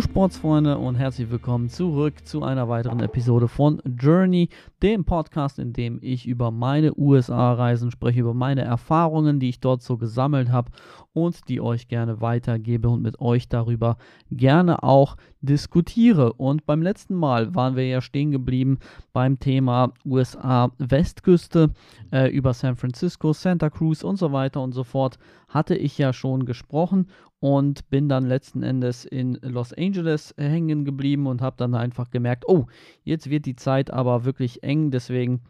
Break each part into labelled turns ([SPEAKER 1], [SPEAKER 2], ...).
[SPEAKER 1] Sportsfreunde und herzlich willkommen zurück zu einer weiteren Episode von Journey, dem Podcast, in dem ich über meine USA-Reisen spreche, über meine Erfahrungen, die ich dort so gesammelt habe und die euch gerne weitergebe und mit euch darüber gerne auch diskutiere. Und beim letzten Mal waren wir ja stehen geblieben beim Thema USA-Westküste äh, über San Francisco, Santa Cruz und so weiter und so fort hatte ich ja schon gesprochen und bin dann letzten Endes in Los Angeles hängen geblieben und habe dann einfach gemerkt, oh, jetzt wird die Zeit aber wirklich eng, deswegen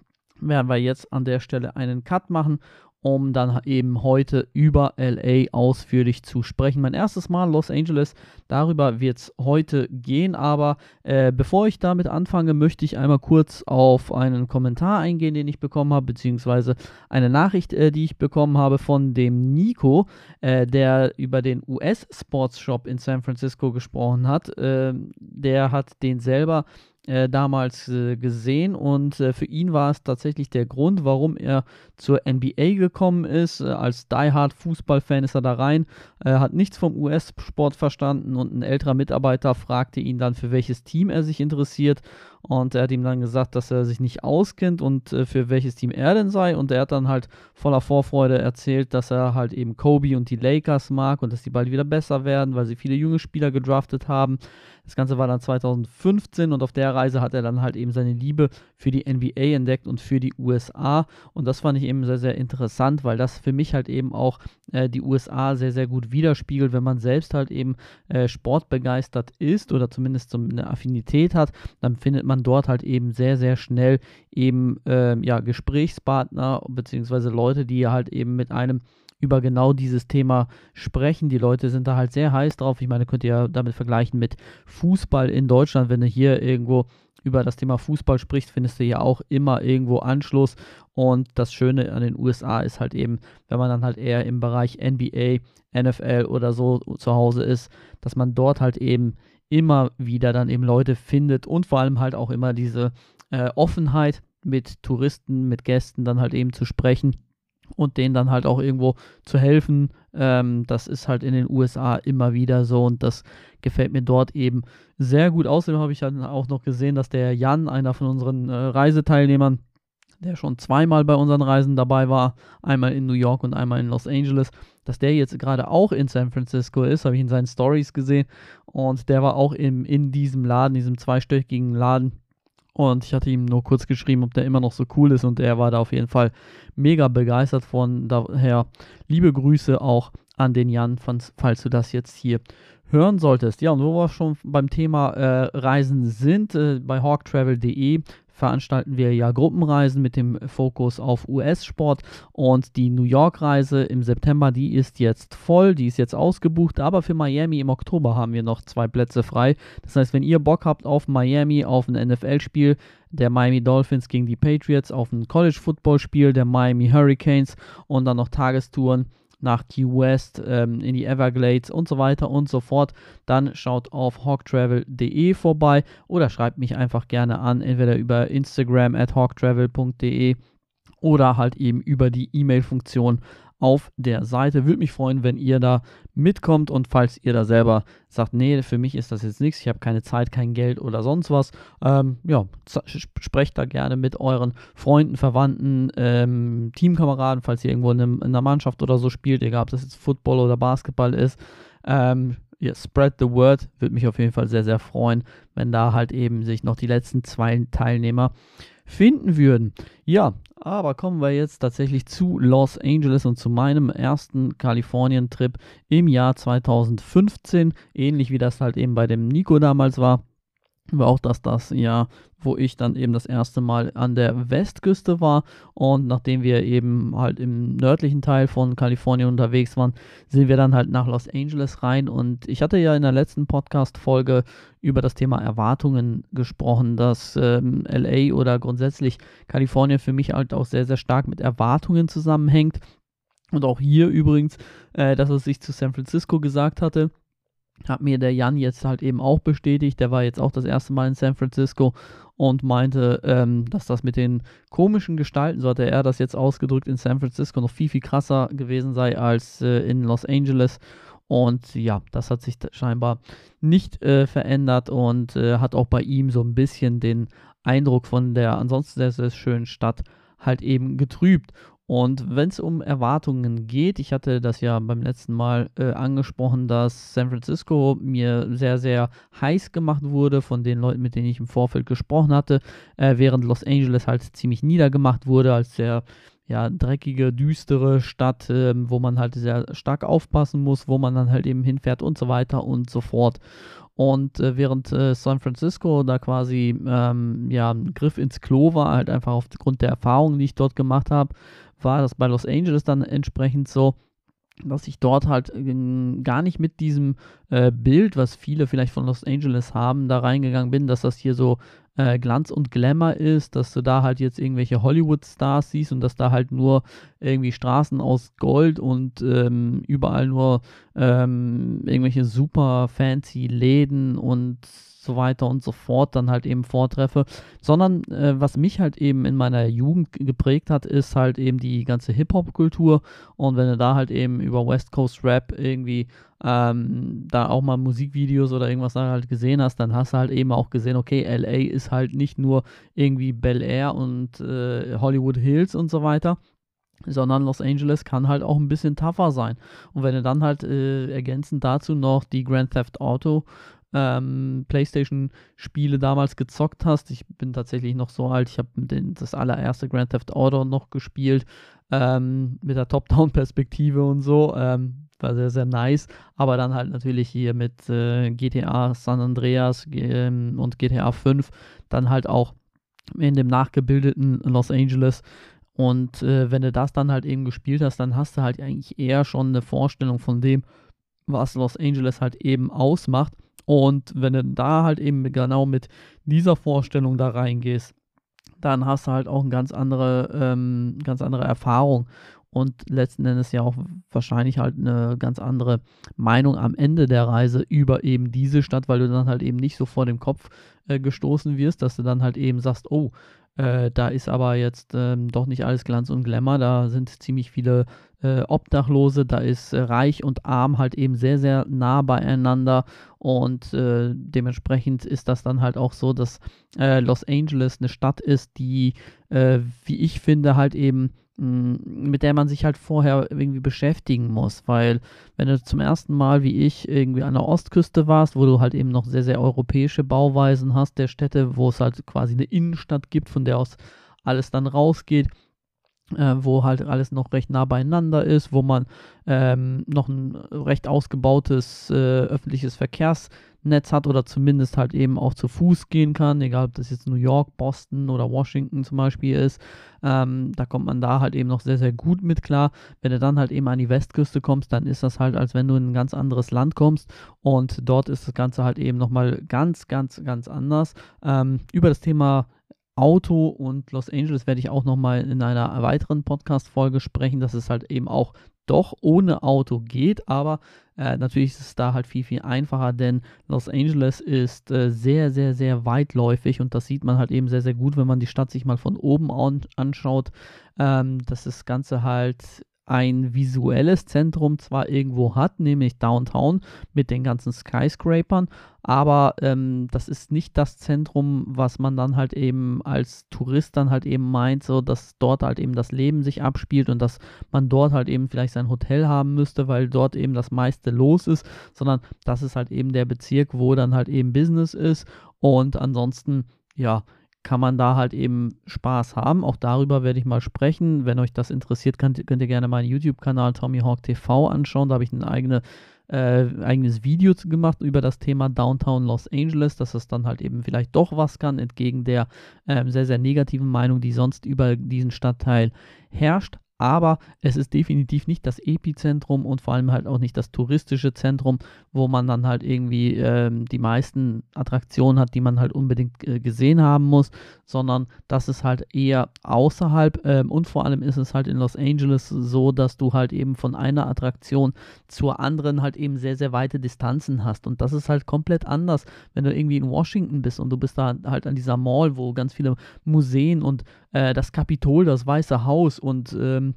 [SPEAKER 1] werden wir jetzt an der Stelle einen Cut machen um dann eben heute über LA ausführlich zu sprechen. Mein erstes Mal Los Angeles, darüber wird es heute gehen, aber äh, bevor ich damit anfange, möchte ich einmal kurz auf einen Kommentar eingehen, den ich bekommen habe, beziehungsweise eine Nachricht, äh, die ich bekommen habe von dem Nico, äh, der über den US Sports Shop in San Francisco gesprochen hat. Ähm, der hat den selber äh, damals äh, gesehen. Und äh, für ihn war es tatsächlich der Grund, warum er zur NBA gekommen ist. Äh, als diehard Fußballfan ist er da rein, hat nichts vom US-Sport verstanden. Und ein älterer Mitarbeiter fragte ihn dann, für welches Team er sich interessiert und er hat ihm dann gesagt, dass er sich nicht auskennt und äh, für welches Team er denn sei. Und er hat dann halt voller Vorfreude erzählt, dass er halt eben Kobe und die Lakers mag und dass die bald wieder besser werden, weil sie viele junge Spieler gedraftet haben. Das Ganze war dann 2015 und auf der Reise hat er dann halt eben seine Liebe für die NBA entdeckt und für die USA. Und das fand ich eben sehr, sehr interessant, weil das für mich halt eben auch äh, die USA sehr, sehr gut widerspiegelt, wenn man selbst halt eben äh, sportbegeistert ist oder zumindest so eine Affinität hat, dann findet man man dort halt eben sehr, sehr schnell eben äh, ja, Gesprächspartner bzw. Leute, die halt eben mit einem über genau dieses Thema sprechen. Die Leute sind da halt sehr heiß drauf. Ich meine, könnt ihr ja damit vergleichen mit Fußball in Deutschland. Wenn du hier irgendwo über das Thema Fußball sprichst, findest du ja auch immer irgendwo Anschluss. Und das Schöne an den USA ist halt eben, wenn man dann halt eher im Bereich NBA, NFL oder so zu Hause ist, dass man dort halt eben immer wieder dann eben Leute findet und vor allem halt auch immer diese äh, Offenheit mit Touristen, mit Gästen dann halt eben zu sprechen und denen dann halt auch irgendwo zu helfen. Ähm, das ist halt in den USA immer wieder so und das gefällt mir dort eben sehr gut. Außerdem habe ich dann auch noch gesehen, dass der Jan, einer von unseren äh, Reiseteilnehmern, der schon zweimal bei unseren Reisen dabei war, einmal in New York und einmal in Los Angeles, dass der jetzt gerade auch in San Francisco ist, habe ich in seinen Stories gesehen. Und der war auch im, in diesem Laden, diesem zweistöckigen Laden. Und ich hatte ihm nur kurz geschrieben, ob der immer noch so cool ist. Und er war da auf jeden Fall mega begeistert von. Daher liebe Grüße auch an den Jan, falls du das jetzt hier hören solltest. Ja, und wo wir schon beim Thema äh, Reisen sind, äh, bei hawktravel.de veranstalten wir ja Gruppenreisen mit dem Fokus auf US-Sport und die New York-Reise im September, die ist jetzt voll, die ist jetzt ausgebucht, aber für Miami im Oktober haben wir noch zwei Plätze frei. Das heißt, wenn ihr Bock habt auf Miami, auf ein NFL-Spiel, der Miami Dolphins gegen die Patriots, auf ein College-Football-Spiel der Miami Hurricanes und dann noch Tagestouren nach Key West, ähm, in die Everglades und so weiter und so fort, dann schaut auf hawktravel.de vorbei oder schreibt mich einfach gerne an, entweder über Instagram at hawktravel.de oder halt eben über die E-Mail-Funktion auf der Seite. Würde mich freuen, wenn ihr da mitkommt und falls ihr da selber sagt, nee, für mich ist das jetzt nichts, ich habe keine Zeit, kein Geld oder sonst was, ähm, ja, sprecht da gerne mit euren Freunden, Verwandten, ähm, Teamkameraden, falls ihr irgendwo in, einem, in, einer Mannschaft oder so spielt, egal ob das jetzt Football oder Basketball ist. Ähm, yeah, spread the word, würde mich auf jeden Fall sehr, sehr freuen, wenn da halt eben sich noch die letzten zwei Teilnehmer finden würden. Ja, aber kommen wir jetzt tatsächlich zu Los Angeles und zu meinem ersten Kalifornien-Trip im Jahr 2015, ähnlich wie das halt eben bei dem Nico damals war war auch das das Jahr, wo ich dann eben das erste Mal an der Westküste war. Und nachdem wir eben halt im nördlichen Teil von Kalifornien unterwegs waren, sind wir dann halt nach Los Angeles rein. Und ich hatte ja in der letzten Podcast-Folge über das Thema Erwartungen gesprochen, dass ähm, LA oder grundsätzlich Kalifornien für mich halt auch sehr, sehr stark mit Erwartungen zusammenhängt. Und auch hier übrigens, äh, dass es sich zu San Francisco gesagt hatte hat mir der Jan jetzt halt eben auch bestätigt. Der war jetzt auch das erste Mal in San Francisco und meinte, ähm, dass das mit den komischen Gestalten, so hatte er das jetzt ausgedrückt, in San Francisco noch viel, viel krasser gewesen sei als äh, in Los Angeles. Und ja, das hat sich scheinbar nicht äh, verändert und äh, hat auch bei ihm so ein bisschen den Eindruck von der ansonsten sehr, sehr schönen Stadt halt eben getrübt. Und wenn es um Erwartungen geht, ich hatte das ja beim letzten Mal äh, angesprochen, dass San Francisco mir sehr, sehr heiß gemacht wurde von den Leuten, mit denen ich im Vorfeld gesprochen hatte, äh, während Los Angeles halt ziemlich niedergemacht wurde als sehr ja, dreckige, düstere Stadt, äh, wo man halt sehr stark aufpassen muss, wo man dann halt eben hinfährt und so weiter und so fort. Und äh, während äh, San Francisco da quasi ähm, ja, ein Griff ins Klo war, halt einfach aufgrund der Erfahrungen, die ich dort gemacht habe, war das bei Los Angeles dann entsprechend so, dass ich dort halt äh, gar nicht mit diesem äh, Bild, was viele vielleicht von Los Angeles haben, da reingegangen bin, dass das hier so äh, Glanz und Glamour ist, dass du da halt jetzt irgendwelche Hollywood-Stars siehst und dass da halt nur irgendwie Straßen aus Gold und ähm, überall nur ähm, irgendwelche super fancy Läden und so weiter und so fort dann halt eben vortreffe, sondern äh, was mich halt eben in meiner Jugend geprägt hat, ist halt eben die ganze Hip-Hop-Kultur und wenn du da halt eben über West Coast Rap irgendwie ähm, da auch mal Musikvideos oder irgendwas halt gesehen hast, dann hast du halt eben auch gesehen, okay, LA ist halt nicht nur irgendwie Bel Air und äh, Hollywood Hills und so weiter, sondern Los Angeles kann halt auch ein bisschen tougher sein. Und wenn du dann halt äh, ergänzend dazu noch die Grand Theft Auto ähm, PlayStation-Spiele damals gezockt hast. Ich bin tatsächlich noch so alt, ich habe das allererste Grand Theft Auto noch gespielt, ähm, mit der Top-Down-Perspektive und so. Ähm, war sehr, sehr nice. Aber dann halt natürlich hier mit äh, GTA San Andreas ähm, und GTA 5 dann halt auch in dem nachgebildeten Los Angeles. Und äh, wenn du das dann halt eben gespielt hast, dann hast du halt eigentlich eher schon eine Vorstellung von dem, was Los Angeles halt eben ausmacht. Und wenn du da halt eben genau mit dieser Vorstellung da reingehst, dann hast du halt auch eine ganz andere, ähm, ganz andere Erfahrung und letzten Endes ja auch wahrscheinlich halt eine ganz andere Meinung am Ende der Reise über eben diese Stadt, weil du dann halt eben nicht so vor dem Kopf äh, gestoßen wirst, dass du dann halt eben sagst, oh, äh, da ist aber jetzt ähm, doch nicht alles Glanz und Glamour, da sind ziemlich viele äh, Obdachlose, da ist äh, reich und arm halt eben sehr, sehr nah beieinander. Und äh, dementsprechend ist das dann halt auch so, dass äh, Los Angeles eine Stadt ist, die, äh, wie ich finde, halt eben mit der man sich halt vorher irgendwie beschäftigen muss, weil wenn du zum ersten Mal wie ich irgendwie an der Ostküste warst, wo du halt eben noch sehr, sehr europäische Bauweisen hast der Städte, wo es halt quasi eine Innenstadt gibt, von der aus alles dann rausgeht, äh, wo halt alles noch recht nah beieinander ist, wo man ähm, noch ein recht ausgebautes äh, öffentliches Verkehrs Netz hat oder zumindest halt eben auch zu Fuß gehen kann, egal ob das jetzt New York, Boston oder Washington zum Beispiel ist. Ähm, da kommt man da halt eben noch sehr, sehr gut mit klar. Wenn du dann halt eben an die Westküste kommst, dann ist das halt, als wenn du in ein ganz anderes Land kommst und dort ist das Ganze halt eben nochmal ganz, ganz, ganz anders. Ähm, über das Thema Auto und Los Angeles werde ich auch nochmal in einer weiteren Podcast-Folge sprechen. Das ist halt eben auch doch ohne Auto geht, aber äh, natürlich ist es da halt viel, viel einfacher, denn Los Angeles ist äh, sehr, sehr, sehr weitläufig und das sieht man halt eben sehr, sehr gut, wenn man die Stadt sich mal von oben an, anschaut, ähm, dass das Ganze halt ein visuelles Zentrum zwar irgendwo hat, nämlich Downtown mit den ganzen Skyscrapern, aber ähm, das ist nicht das Zentrum, was man dann halt eben als Tourist dann halt eben meint, so dass dort halt eben das Leben sich abspielt und dass man dort halt eben vielleicht sein Hotel haben müsste, weil dort eben das meiste los ist, sondern das ist halt eben der Bezirk, wo dann halt eben Business ist. Und ansonsten ja, kann man da halt eben Spaß haben. Auch darüber werde ich mal sprechen. Wenn euch das interessiert, könnt, könnt ihr gerne meinen YouTube-Kanal Tommyhawk TV anschauen. Da habe ich ein eigene, äh, eigenes Video gemacht über das Thema Downtown Los Angeles, dass es dann halt eben vielleicht doch was kann, entgegen der äh, sehr, sehr negativen Meinung, die sonst über diesen Stadtteil herrscht aber es ist definitiv nicht das Epizentrum und vor allem halt auch nicht das touristische Zentrum, wo man dann halt irgendwie ähm, die meisten Attraktionen hat, die man halt unbedingt äh, gesehen haben muss, sondern das ist halt eher außerhalb ähm, und vor allem ist es halt in Los Angeles so, dass du halt eben von einer Attraktion zur anderen halt eben sehr, sehr weite Distanzen hast. Und das ist halt komplett anders, wenn du irgendwie in Washington bist und du bist da halt an dieser Mall, wo ganz viele Museen und äh, das Kapitol, das Weiße Haus und ähm,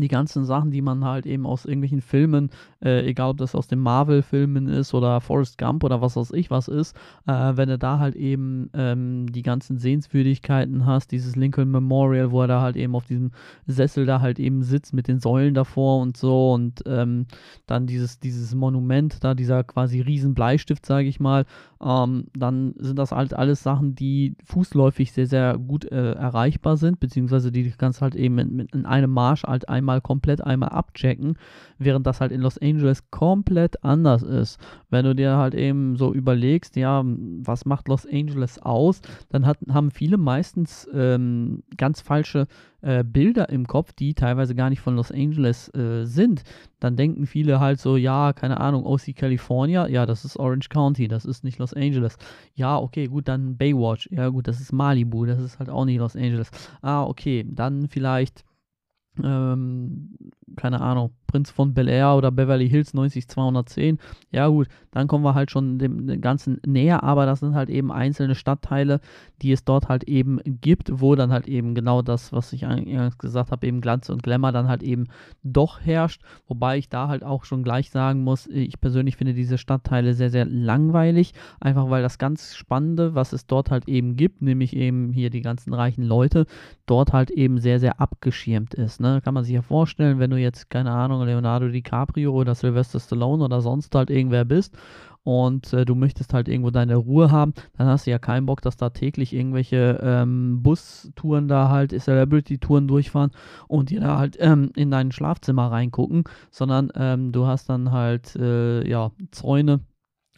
[SPEAKER 1] die ganzen Sachen, die man halt eben aus irgendwelchen Filmen, äh, egal ob das aus den Marvel-Filmen ist oder Forrest Gump oder was weiß ich was ist, äh, wenn du da halt eben ähm, die ganzen Sehenswürdigkeiten hast, dieses Lincoln Memorial, wo er da halt eben auf diesem Sessel da halt eben sitzt mit den Säulen davor und so und ähm, dann dieses, dieses Monument da, dieser quasi Riesenbleistift, sage ich mal, ähm, dann sind das halt alles Sachen, die fußläufig sehr, sehr gut äh, erreichbar sind, beziehungsweise die kannst halt eben in, in einem Marsch halt einmal komplett einmal abchecken, während das halt in Los Angeles komplett anders ist. Wenn du dir halt eben so überlegst, ja, was macht Los Angeles aus, dann hat, haben viele meistens ähm, ganz falsche äh, Bilder im Kopf, die teilweise gar nicht von Los Angeles äh, sind. Dann denken viele halt so, ja, keine Ahnung, OC California, ja, das ist Orange County, das ist nicht Los Angeles. Ja, okay, gut, dann Baywatch, ja gut, das ist Malibu, das ist halt auch nicht Los Angeles. Ah, okay, dann vielleicht ähm, keine Ahnung, Prinz von Bel Air oder Beverly Hills 90210. Ja gut, dann kommen wir halt schon dem, Ganzen näher, aber das sind halt eben einzelne Stadtteile, die es dort halt eben gibt, wo dann halt eben genau das, was ich eingangs gesagt habe, eben Glanz und Glamour dann halt eben doch herrscht. Wobei ich da halt auch schon gleich sagen muss, ich persönlich finde diese Stadtteile sehr, sehr langweilig, einfach weil das ganz Spannende, was es dort halt eben gibt, nämlich eben hier die ganzen reichen Leute, dort halt eben sehr, sehr abgeschirmt ist. Ne? Kann man sich ja vorstellen, wenn du jetzt, keine Ahnung, Leonardo DiCaprio oder Sylvester Stallone oder sonst halt irgendwer bist und äh, du möchtest halt irgendwo deine Ruhe haben, dann hast du ja keinen Bock, dass da täglich irgendwelche ähm, Bustouren da halt, Celebrity-Touren durchfahren und dir da halt ähm, in dein Schlafzimmer reingucken, sondern ähm, du hast dann halt, äh, ja, Zäune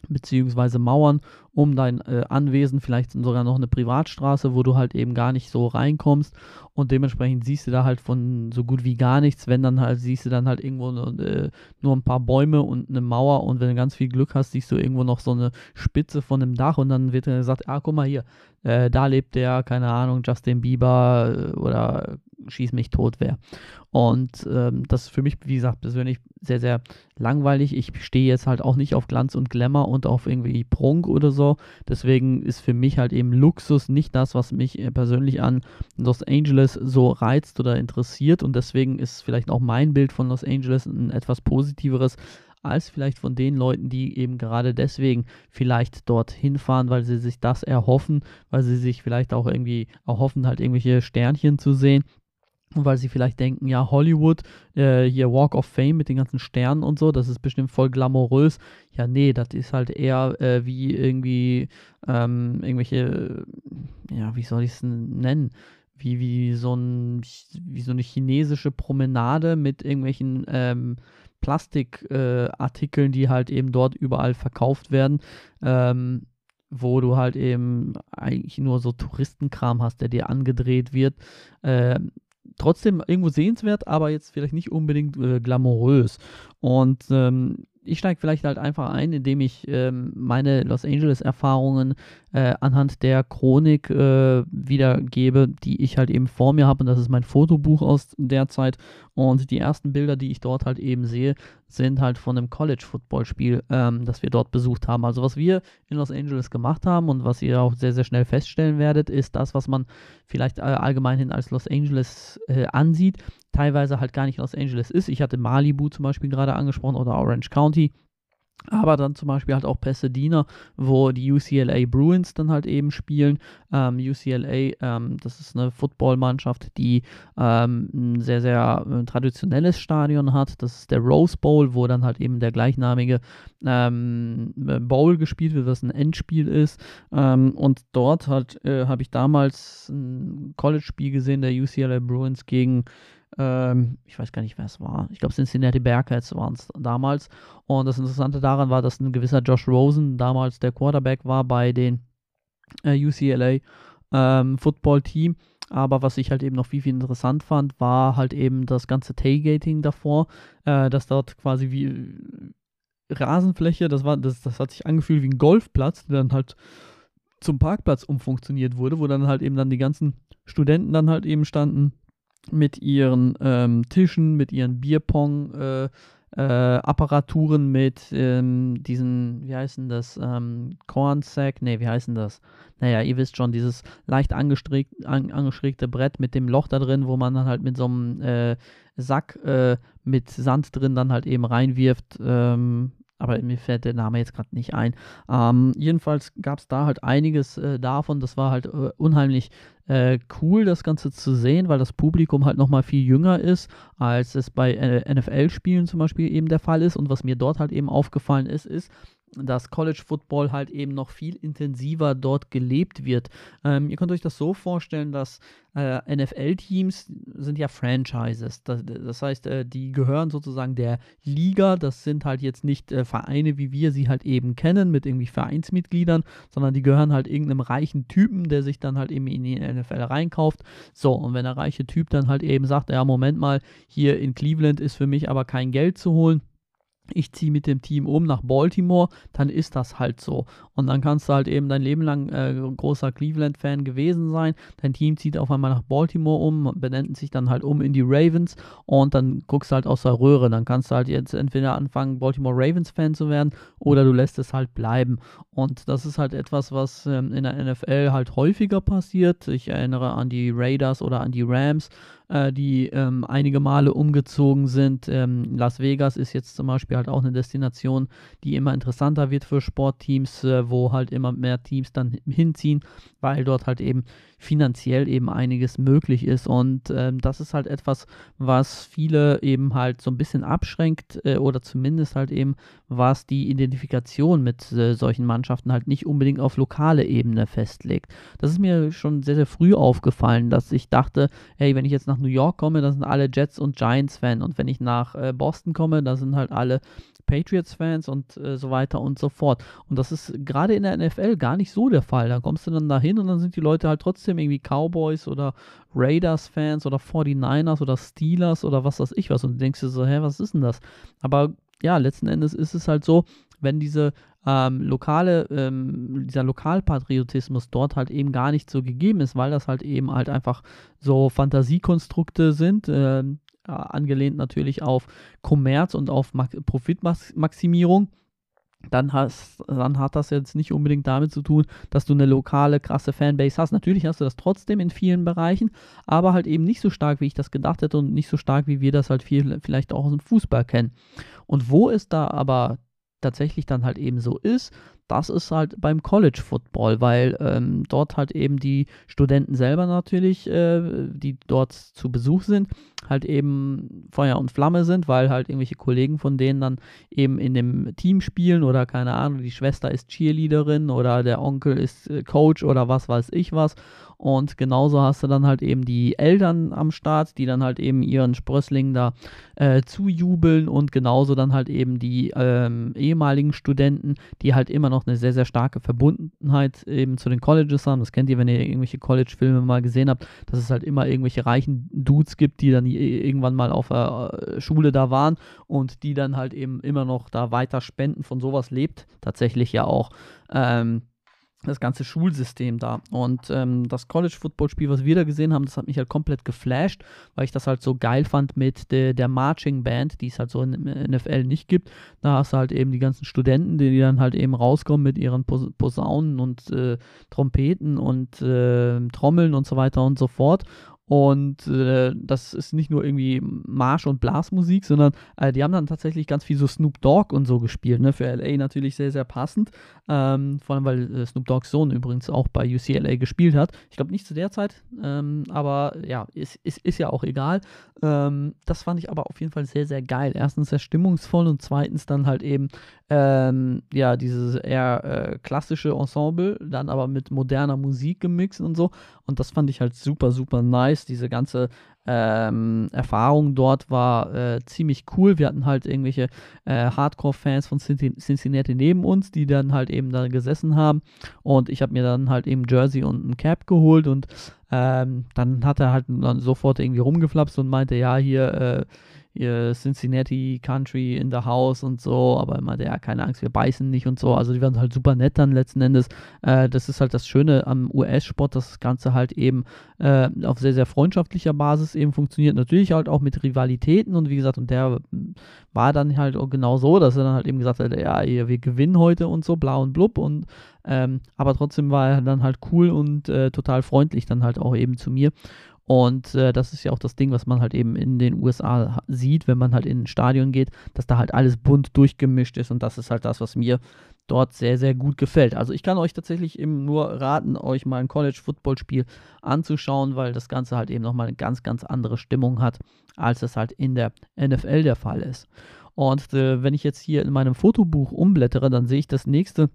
[SPEAKER 1] beziehungsweise Mauern um dein äh, Anwesen, vielleicht sogar noch eine Privatstraße, wo du halt eben gar nicht so reinkommst und dementsprechend siehst du da halt von so gut wie gar nichts, wenn dann halt siehst du dann halt irgendwo äh, nur ein paar Bäume und eine Mauer und wenn du ganz viel Glück hast, siehst du irgendwo noch so eine Spitze von einem Dach und dann wird dann gesagt, ah, guck mal hier, äh, da lebt der, keine Ahnung, Justin Bieber äh, oder schieß mich tot wer. Und ähm, das ist für mich, wie gesagt, persönlich sehr, sehr langweilig. Ich stehe jetzt halt auch nicht auf Glanz und Glamour und auf irgendwie Prunk oder so. Deswegen ist für mich halt eben Luxus nicht das, was mich äh, persönlich an Los Angeles so reizt oder interessiert. Und deswegen ist vielleicht auch mein Bild von Los Angeles ein etwas positiveres als vielleicht von den Leuten, die eben gerade deswegen vielleicht dorthin fahren, weil sie sich das erhoffen, weil sie sich vielleicht auch irgendwie erhoffen, halt irgendwelche Sternchen zu sehen weil sie vielleicht denken, ja, Hollywood, äh, hier Walk of Fame mit den ganzen Sternen und so, das ist bestimmt voll glamourös. Ja, nee, das ist halt eher äh, wie irgendwie ähm, irgendwelche, ja, wie soll ich es nennen? Wie, wie, so ein, wie so eine chinesische Promenade mit irgendwelchen ähm, Plastikartikeln, äh, die halt eben dort überall verkauft werden. Ähm, wo du halt eben eigentlich nur so Touristenkram hast, der dir angedreht wird. Ähm, trotzdem irgendwo sehenswert, aber jetzt vielleicht nicht unbedingt äh, glamourös. Und ähm, ich steige vielleicht halt einfach ein, indem ich ähm, meine Los Angeles-Erfahrungen äh, anhand der Chronik äh, wiedergebe, die ich halt eben vor mir habe. Und das ist mein Fotobuch aus der Zeit. Und die ersten Bilder, die ich dort halt eben sehe, sind halt von einem College-Football-Spiel, ähm, das wir dort besucht haben. Also was wir in Los Angeles gemacht haben und was ihr auch sehr, sehr schnell feststellen werdet, ist das, was man vielleicht äh, allgemein hin als Los Angeles äh, ansieht, teilweise halt gar nicht Los Angeles ist. Ich hatte Malibu zum Beispiel gerade angesprochen oder Orange County. Aber dann zum Beispiel halt auch Pasadena, wo die UCLA Bruins dann halt eben spielen. Ähm, UCLA, ähm, das ist eine Footballmannschaft, die ähm, ein sehr, sehr äh, traditionelles Stadion hat. Das ist der Rose Bowl, wo dann halt eben der gleichnamige ähm, Bowl gespielt wird, was ein Endspiel ist. Ähm, und dort halt, äh, habe ich damals ein College-Spiel gesehen, der UCLA Bruins gegen ähm, ich weiß gar nicht, wer es war. Ich glaube, Cincinnati Bearcats waren es damals. Und das Interessante daran war, dass ein gewisser Josh Rosen damals der Quarterback war bei den äh, UCLA ähm, Football Team. Aber was ich halt eben noch viel, viel interessant fand, war halt eben das ganze Tailgating davor, äh, dass dort quasi wie äh, Rasenfläche, das war, das, das hat sich angefühlt wie ein Golfplatz, der dann halt zum Parkplatz umfunktioniert wurde, wo dann halt eben dann die ganzen Studenten dann halt eben standen mit ihren ähm, Tischen, mit ihren Bierpong, äh, äh, Apparaturen mit ähm, diesen, wie heißen das, ähm, Cornsack, nee, wie heißen das? Naja, ihr wisst schon, dieses leicht an, angeschrägte Brett mit dem Loch da drin, wo man dann halt mit so einem äh, Sack äh, mit Sand drin dann halt eben reinwirft. Ähm, aber mir fällt der Name jetzt gerade nicht ein. Ähm, jedenfalls gab es da halt einiges äh, davon. Das war halt äh, unheimlich äh, cool, das Ganze zu sehen, weil das Publikum halt nochmal viel jünger ist, als es bei äh, NFL-Spielen zum Beispiel eben der Fall ist. Und was mir dort halt eben aufgefallen ist, ist, dass College Football halt eben noch viel intensiver dort gelebt wird. Ähm, ihr könnt euch das so vorstellen, dass äh, NFL-Teams sind ja Franchises. Das, das heißt, äh, die gehören sozusagen der Liga. Das sind halt jetzt nicht äh, Vereine, wie wir sie halt eben kennen, mit irgendwie Vereinsmitgliedern, sondern die gehören halt irgendeinem reichen Typen, der sich dann halt eben in die NFL reinkauft. So, und wenn der reiche Typ dann halt eben sagt, ja, Moment mal, hier in Cleveland ist für mich aber kein Geld zu holen, ich ziehe mit dem Team um nach Baltimore, dann ist das halt so. Und dann kannst du halt eben dein Leben lang äh, großer Cleveland-Fan gewesen sein. Dein Team zieht auf einmal nach Baltimore um, benennt sich dann halt um in die Ravens und dann guckst du halt aus der Röhre. Dann kannst du halt jetzt entweder anfangen, Baltimore Ravens-Fan zu werden oder du lässt es halt bleiben. Und das ist halt etwas, was ähm, in der NFL halt häufiger passiert. Ich erinnere an die Raiders oder an die Rams äh, die ähm, einige Male umgezogen sind. Ähm, Las Vegas ist jetzt zum Beispiel halt auch eine Destination, die immer interessanter wird für Sportteams, äh, wo halt immer mehr Teams dann hinziehen, weil dort halt eben finanziell eben einiges möglich ist. Und ähm, das ist halt etwas, was viele eben halt so ein bisschen abschränkt äh, oder zumindest halt eben, was die Identifikation mit äh, solchen Mannschaften halt nicht unbedingt auf lokale Ebene festlegt. Das ist mir schon sehr, sehr früh aufgefallen, dass ich dachte, hey, wenn ich jetzt nach New York komme, da sind alle Jets und Giants-Fan. Und wenn ich nach äh, Boston komme, da sind halt alle Patriots-Fans und äh, so weiter und so fort. Und das ist gerade in der NFL gar nicht so der Fall. Da kommst du dann dahin und dann sind die Leute halt trotzdem irgendwie Cowboys oder Raiders-Fans oder 49ers oder Steelers oder was weiß ich was. Und du denkst dir so, hä, was ist denn das? Aber ja, letzten Endes ist es halt so, wenn diese ähm, lokale, ähm, dieser Lokalpatriotismus dort halt eben gar nicht so gegeben ist, weil das halt eben halt einfach so Fantasiekonstrukte sind, äh, angelehnt natürlich auf Kommerz und auf Profitmaximierung. Dann, hast, dann hat das jetzt nicht unbedingt damit zu tun, dass du eine lokale, krasse Fanbase hast. Natürlich hast du das trotzdem in vielen Bereichen, aber halt eben nicht so stark, wie ich das gedacht hätte und nicht so stark, wie wir das halt viel, vielleicht auch aus dem Fußball kennen. Und wo es da aber tatsächlich dann halt eben so ist, das ist halt beim College Football, weil ähm, dort halt eben die Studenten selber natürlich, äh, die dort zu Besuch sind, halt eben Feuer und Flamme sind, weil halt irgendwelche Kollegen von denen dann eben in dem Team spielen oder keine Ahnung, die Schwester ist Cheerleaderin oder der Onkel ist äh, Coach oder was weiß ich was und genauso hast du dann halt eben die Eltern am Start, die dann halt eben ihren Sprösslingen da äh, zujubeln und genauso dann halt eben die ähm, ehemaligen Studenten, die halt immer noch eine sehr, sehr starke Verbundenheit eben zu den Colleges haben. Das kennt ihr, wenn ihr irgendwelche College-Filme mal gesehen habt, dass es halt immer irgendwelche reichen Dudes gibt, die dann irgendwann mal auf der äh, Schule da waren und die dann halt eben immer noch da weiter spenden. Von sowas lebt tatsächlich ja auch. Ähm, das ganze Schulsystem da. Und ähm, das College-Football-Spiel, was wir da gesehen haben, das hat mich halt komplett geflasht, weil ich das halt so geil fand mit de, der Marching Band, die es halt so in NFL nicht gibt. Da hast du halt eben die ganzen Studenten, die dann halt eben rauskommen mit ihren Pos Posaunen und äh, Trompeten und äh, Trommeln und so weiter und so fort. Und äh, das ist nicht nur irgendwie Marsch- und Blasmusik, sondern äh, die haben dann tatsächlich ganz viel so Snoop Dogg und so gespielt. Ne? Für LA natürlich sehr, sehr passend. Ähm, vor allem, weil äh, Snoop Dogg's Sohn übrigens auch bei UCLA gespielt hat. Ich glaube nicht zu der Zeit, ähm, aber ja, ist, ist, ist ja auch egal. Ähm, das fand ich aber auf jeden Fall sehr, sehr geil. Erstens sehr stimmungsvoll und zweitens dann halt eben ähm, ja, dieses eher äh, klassische Ensemble, dann aber mit moderner Musik gemixt und so. Und das fand ich halt super, super nice. Diese ganze ähm, Erfahrung dort war äh, ziemlich cool. Wir hatten halt irgendwelche äh, Hardcore-Fans von Cincinnati neben uns, die dann halt eben da gesessen haben. Und ich habe mir dann halt eben Jersey und ein Cap geholt und ähm, dann hat er halt dann sofort irgendwie rumgeflapst und meinte, ja, hier, äh, Cincinnati Country in the House und so, aber immer der, keine Angst, wir beißen nicht und so. Also die waren halt super nett dann letzten Endes. Äh, das ist halt das Schöne am US-Sport, dass das Ganze halt eben äh, auf sehr, sehr freundschaftlicher Basis eben funktioniert. Natürlich halt auch mit Rivalitäten und wie gesagt, und der war dann halt auch genau so, dass er dann halt eben gesagt hat, ja, wir gewinnen heute und so, bla und blub und ähm, aber trotzdem war er dann halt cool und äh, total freundlich dann halt auch eben zu mir. Und äh, das ist ja auch das Ding, was man halt eben in den USA sieht, wenn man halt in ein Stadion geht, dass da halt alles bunt durchgemischt ist und das ist halt das, was mir dort sehr, sehr gut gefällt. Also ich kann euch tatsächlich eben nur raten, euch mal ein College-Football-Spiel anzuschauen, weil das Ganze halt eben nochmal eine ganz, ganz andere Stimmung hat, als es halt in der NFL der Fall ist. Und äh, wenn ich jetzt hier in meinem Fotobuch umblättere, dann sehe ich das nächste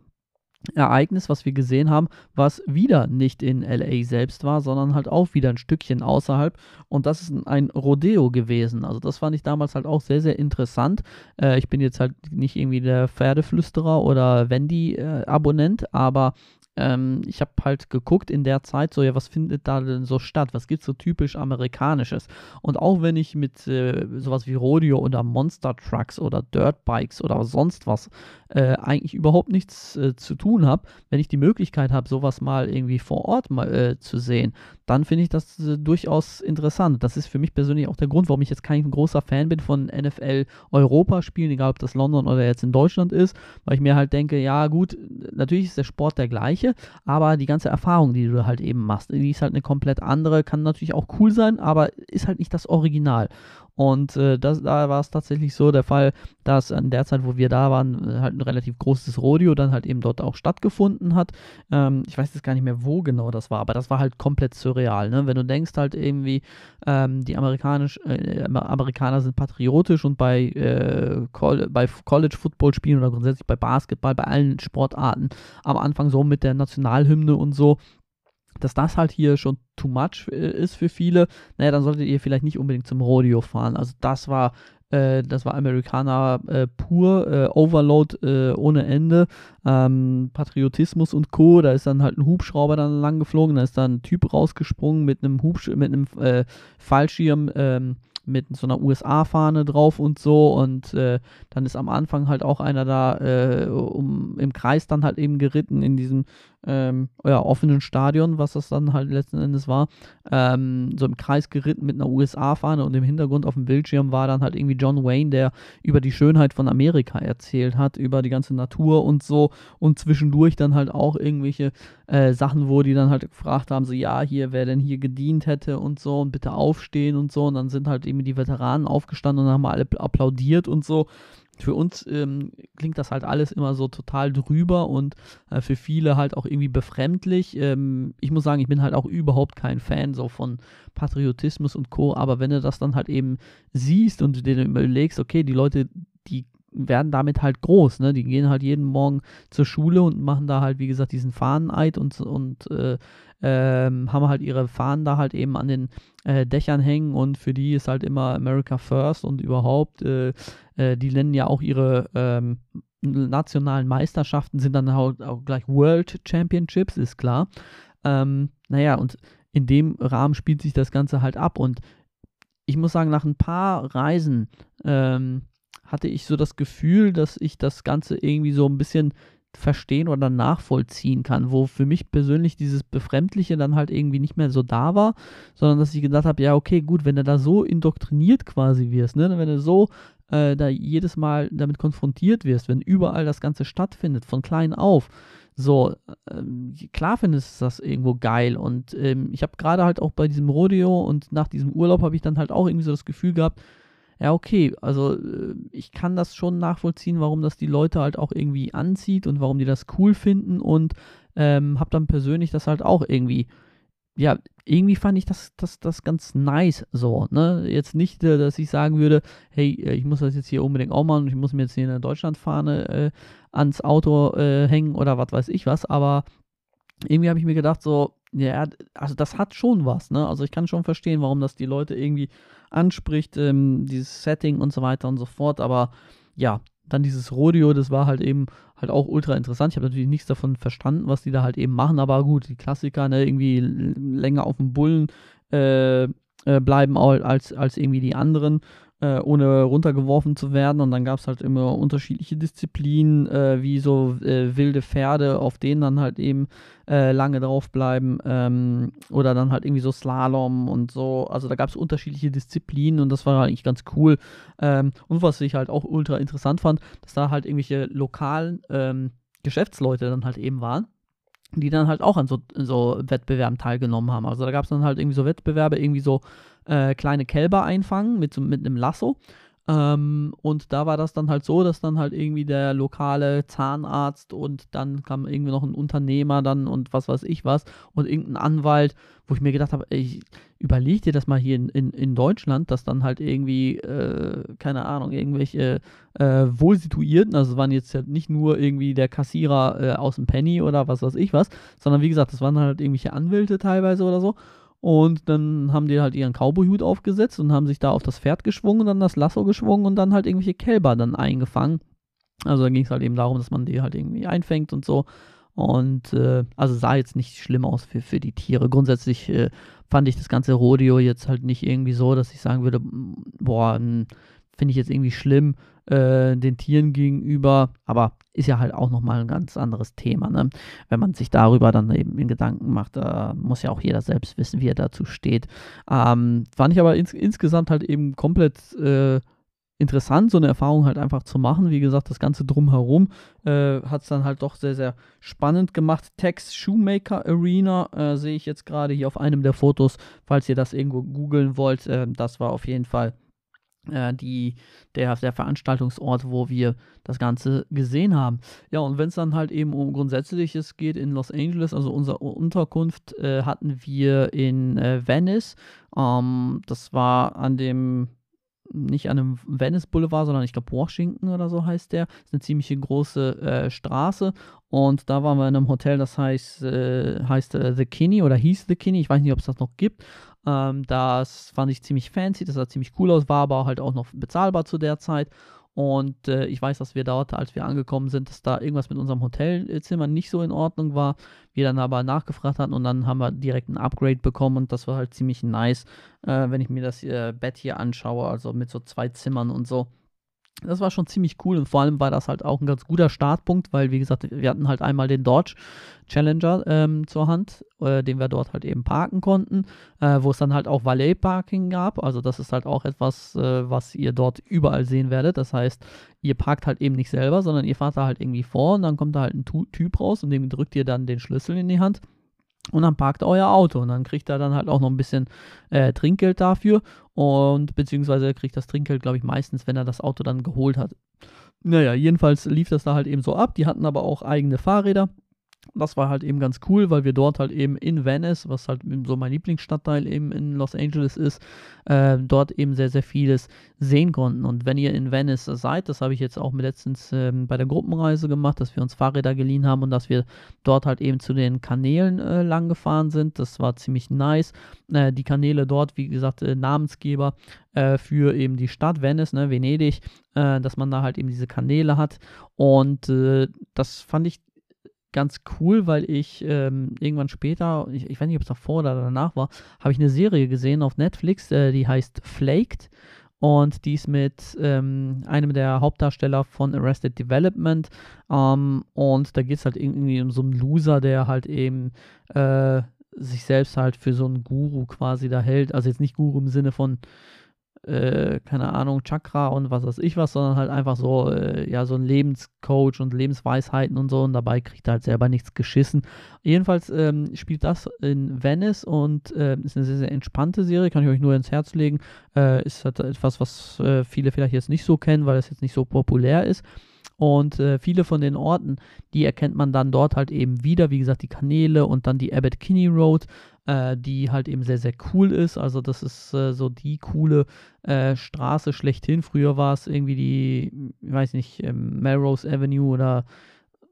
[SPEAKER 1] Ereignis, was wir gesehen haben, was wieder nicht in LA selbst war, sondern halt auch wieder ein Stückchen außerhalb. Und das ist ein Rodeo gewesen. Also das fand ich damals halt auch sehr, sehr interessant. Äh, ich bin jetzt halt nicht irgendwie der Pferdeflüsterer oder Wendy-Abonnent, äh, aber ähm, ich habe halt geguckt in der Zeit, so ja, was findet da denn so statt? Was gibt es so typisch Amerikanisches? Und auch wenn ich mit äh, sowas wie Rodeo oder Monster Trucks oder Dirtbikes oder sonst was äh, eigentlich überhaupt nichts äh, zu tun habe, wenn ich die Möglichkeit habe, sowas mal irgendwie vor Ort mal äh, zu sehen, dann finde ich das äh, durchaus interessant. Das ist für mich persönlich auch der Grund, warum ich jetzt kein großer Fan bin von NFL Europa-Spielen, egal ob das London oder jetzt in Deutschland ist, weil ich mir halt denke, ja gut, natürlich ist der Sport der gleiche, aber die ganze Erfahrung, die du halt eben machst, die ist halt eine komplett andere, kann natürlich auch cool sein, aber ist halt nicht das Original. Und äh, das, da war es tatsächlich so der Fall, dass an der Zeit, wo wir da waren, äh, halt ein relativ großes Rodeo dann halt eben dort auch stattgefunden hat. Ähm, ich weiß jetzt gar nicht mehr, wo genau das war, aber das war halt komplett surreal. Ne? Wenn du denkst halt irgendwie, ähm, die Amerikanisch, äh, Amerikaner sind patriotisch und bei, äh, bei College-Football-Spielen oder grundsätzlich bei Basketball, bei allen Sportarten am Anfang so mit der Nationalhymne und so dass das halt hier schon too much äh, ist für viele, naja, dann solltet ihr vielleicht nicht unbedingt zum Rodeo fahren. Also das war, äh, das war Amerikaner äh, pur, äh, Overload äh, ohne Ende, ähm, Patriotismus und Co. Da ist dann halt ein Hubschrauber dann lang geflogen, da ist dann ein Typ rausgesprungen mit einem Hubsch mit einem äh, Fallschirm, ähm, mit so einer USA-Fahne drauf und so. Und dann ist am Anfang halt auch einer da um, im Kreis dann halt eben geritten in diesem ähm, ja, offenen Stadion, was das dann halt letzten Endes war, ähm, so im Kreis geritten mit einer USA-Fahne und im Hintergrund auf dem Bildschirm war dann halt irgendwie John Wayne, der über die Schönheit von Amerika erzählt hat, über die ganze Natur und so und zwischendurch dann halt auch irgendwelche äh, Sachen, wo die dann halt gefragt haben, so ja, hier, wer denn hier gedient hätte und so und bitte aufstehen und so und dann sind halt eben die Veteranen aufgestanden und haben alle applaudiert und so für uns ähm, klingt das halt alles immer so total drüber und äh, für viele halt auch irgendwie befremdlich. Ähm, ich muss sagen, ich bin halt auch überhaupt kein Fan so von Patriotismus und Co. Aber wenn du das dann halt eben siehst und dir überlegst, okay, die Leute, die werden damit halt groß, ne? Die gehen halt jeden Morgen zur Schule und machen da halt, wie gesagt, diesen Fahneneid und, und äh, ähm, haben halt ihre Fahnen da halt eben an den äh, Dächern hängen und für die ist halt immer America First und überhaupt, äh, äh, die nennen ja auch ihre ähm, nationalen Meisterschaften, sind dann halt auch gleich World Championships, ist klar. Ähm, naja, und in dem Rahmen spielt sich das Ganze halt ab und ich muss sagen, nach ein paar Reisen ähm, hatte ich so das Gefühl, dass ich das Ganze irgendwie so ein bisschen verstehen oder nachvollziehen kann, wo für mich persönlich dieses Befremdliche dann halt irgendwie nicht mehr so da war, sondern dass ich gedacht habe, ja, okay, gut, wenn du da so indoktriniert quasi wirst, ne, wenn du so äh, da jedes Mal damit konfrontiert wirst, wenn überall das Ganze stattfindet, von klein auf, so, ähm, klar findest du das irgendwo geil und ähm, ich habe gerade halt auch bei diesem Rodeo und nach diesem Urlaub habe ich dann halt auch irgendwie so das Gefühl gehabt, ja, okay, also äh, ich kann das schon nachvollziehen, warum das die Leute halt auch irgendwie anzieht und warum die das cool finden und ähm, habe dann persönlich das halt auch irgendwie, ja, irgendwie fand ich das, das, das ganz nice so, ne? Jetzt nicht, äh, dass ich sagen würde, hey, äh, ich muss das jetzt hier unbedingt auch machen und ich muss mir jetzt hier eine Deutschlandfahne äh, ans Auto äh, hängen oder was weiß ich was, aber irgendwie habe ich mir gedacht, so, ja, also das hat schon was, ne? Also ich kann schon verstehen, warum das die Leute irgendwie anspricht, ähm, dieses Setting und so weiter und so fort. Aber ja, dann dieses Rodeo, das war halt eben halt auch ultra interessant. Ich habe natürlich nichts davon verstanden, was die da halt eben machen, aber gut, die Klassiker, ne, irgendwie länger auf dem Bullen, äh, äh, bleiben als, als irgendwie die anderen äh, ohne runtergeworfen zu werden. Und dann gab es halt immer unterschiedliche Disziplinen, äh, wie so äh, wilde Pferde, auf denen dann halt eben äh, lange draufbleiben. Ähm, oder dann halt irgendwie so Slalom und so. Also da gab es unterschiedliche Disziplinen und das war eigentlich ganz cool. Ähm, und was ich halt auch ultra interessant fand, dass da halt irgendwelche lokalen ähm, Geschäftsleute dann halt eben waren die dann halt auch an so, so Wettbewerben teilgenommen haben. Also da gab es dann halt irgendwie so Wettbewerbe, irgendwie so äh, kleine Kälber einfangen mit, mit einem Lasso. Ähm, und da war das dann halt so, dass dann halt irgendwie der lokale Zahnarzt und dann kam irgendwie noch ein Unternehmer dann und was weiß ich was und irgendein Anwalt, wo ich mir gedacht habe, ich überleg dir das mal hier in, in, in Deutschland, dass dann halt irgendwie, äh, keine Ahnung, irgendwelche äh, Wohlsituierten, also es waren jetzt ja nicht nur irgendwie der Kassierer äh, aus dem Penny oder was weiß ich was, sondern wie gesagt, das waren halt irgendwelche Anwälte teilweise oder so und dann haben die halt ihren Cowboy-Hut aufgesetzt und haben sich da auf das Pferd geschwungen, dann das Lasso geschwungen und dann halt irgendwelche Kälber dann eingefangen. Also da ging es halt eben darum, dass man die halt irgendwie einfängt und so. Und äh, also sah jetzt nicht schlimm aus für, für die Tiere. Grundsätzlich äh, fand ich das ganze Rodeo jetzt halt nicht irgendwie so, dass ich sagen würde, boah, finde ich jetzt irgendwie schlimm äh, den Tieren gegenüber. Aber ist ja halt auch nochmal ein ganz anderes Thema. Ne? Wenn man sich darüber dann eben in Gedanken macht, da muss ja auch jeder selbst wissen, wie er dazu steht. Ähm, fand ich aber ins insgesamt halt eben komplett äh, interessant, so eine Erfahrung halt einfach zu machen. Wie gesagt, das Ganze drumherum äh, hat es dann halt doch sehr, sehr spannend gemacht. Tex Shoemaker Arena äh, sehe ich jetzt gerade hier auf einem der Fotos, falls ihr das irgendwo googeln wollt. Äh, das war auf jeden Fall äh, die, der, der Veranstaltungsort, wo wir das Ganze gesehen haben. Ja, und wenn es dann halt eben um Grundsätzliches geht in Los Angeles, also unsere Unterkunft äh, hatten wir in äh, Venice. Ähm, das war an dem nicht an einem Venice Boulevard, sondern ich glaube Washington oder so heißt der. Das ist eine ziemlich große äh, Straße und da waren wir in einem Hotel, das heißt, äh, heißt äh, The Kinney oder hieß The Kinney. Ich weiß nicht, ob es das noch gibt. Ähm, das fand ich ziemlich fancy, das sah ziemlich cool aus, war aber halt auch noch bezahlbar zu der Zeit. Und äh, ich weiß, dass wir dort, als wir angekommen sind, dass da irgendwas mit unserem Hotelzimmer nicht so in Ordnung war. Wir dann aber nachgefragt hatten und dann haben wir direkt ein Upgrade bekommen und das war halt ziemlich nice, äh, wenn ich mir das äh, Bett hier anschaue, also mit so zwei Zimmern und so das war schon ziemlich cool und vor allem war das halt auch ein ganz guter Startpunkt, weil wie gesagt, wir hatten halt einmal den Dodge Challenger ähm, zur Hand, äh, den wir dort halt eben parken konnten, äh, wo es dann halt auch Valet Parking gab. Also das ist halt auch etwas, äh, was ihr dort überall sehen werdet. Das heißt, ihr parkt halt eben nicht selber, sondern ihr fahrt da halt irgendwie vor und dann kommt da halt ein Typ raus und dem drückt ihr dann den Schlüssel in die Hand und dann parkt euer Auto und dann kriegt er dann halt auch noch ein bisschen äh, Trinkgeld dafür und beziehungsweise kriegt das Trinkgeld, glaube ich, meistens, wenn er das Auto dann geholt hat. Naja, jedenfalls lief das da halt eben so ab. Die hatten aber auch eigene Fahrräder das war halt eben ganz cool, weil wir dort halt eben in Venice, was halt so mein Lieblingsstadtteil eben in Los Angeles ist, äh, dort eben sehr, sehr vieles sehen konnten. Und wenn ihr in Venice seid, das habe ich jetzt auch letztens äh, bei der Gruppenreise gemacht, dass wir uns Fahrräder geliehen haben und dass wir dort halt eben zu den Kanälen äh, lang gefahren sind. Das war ziemlich nice. Äh, die Kanäle dort, wie gesagt, äh, Namensgeber äh, für eben die Stadt Venice, ne, Venedig, dass man da halt eben diese Kanäle hat. Und das fand ich ganz cool, weil ich ähm, irgendwann später, ich, ich, weiß nicht, ob es davor oder danach war, habe ich eine Serie gesehen auf Netflix, äh, die heißt Flaked. Und die ist mit ähm, einem der Hauptdarsteller von Arrested Development. Ähm, und da geht es halt irgendwie um so einen Loser, der halt eben äh, sich selbst halt für so einen Guru quasi da hält. Also jetzt nicht Guru im Sinne von äh, keine Ahnung, Chakra und was weiß ich was, sondern halt einfach so, äh, ja, so ein Lebenscoach und Lebensweisheiten und so und dabei kriegt er halt selber nichts geschissen. Jedenfalls ähm, spielt das in Venice und äh, ist eine sehr, sehr entspannte Serie, kann ich euch nur ins Herz legen. Äh, ist halt etwas, was äh, viele vielleicht jetzt nicht so kennen, weil es jetzt nicht so populär ist. Und äh, viele von den Orten, die erkennt man dann dort halt eben wieder. Wie gesagt, die Kanäle und dann die Abbott Kinney Road, äh, die halt eben sehr, sehr cool ist. Also das ist äh, so die coole äh, Straße schlechthin. Früher war es irgendwie die, ich weiß nicht, ähm, Melrose Avenue oder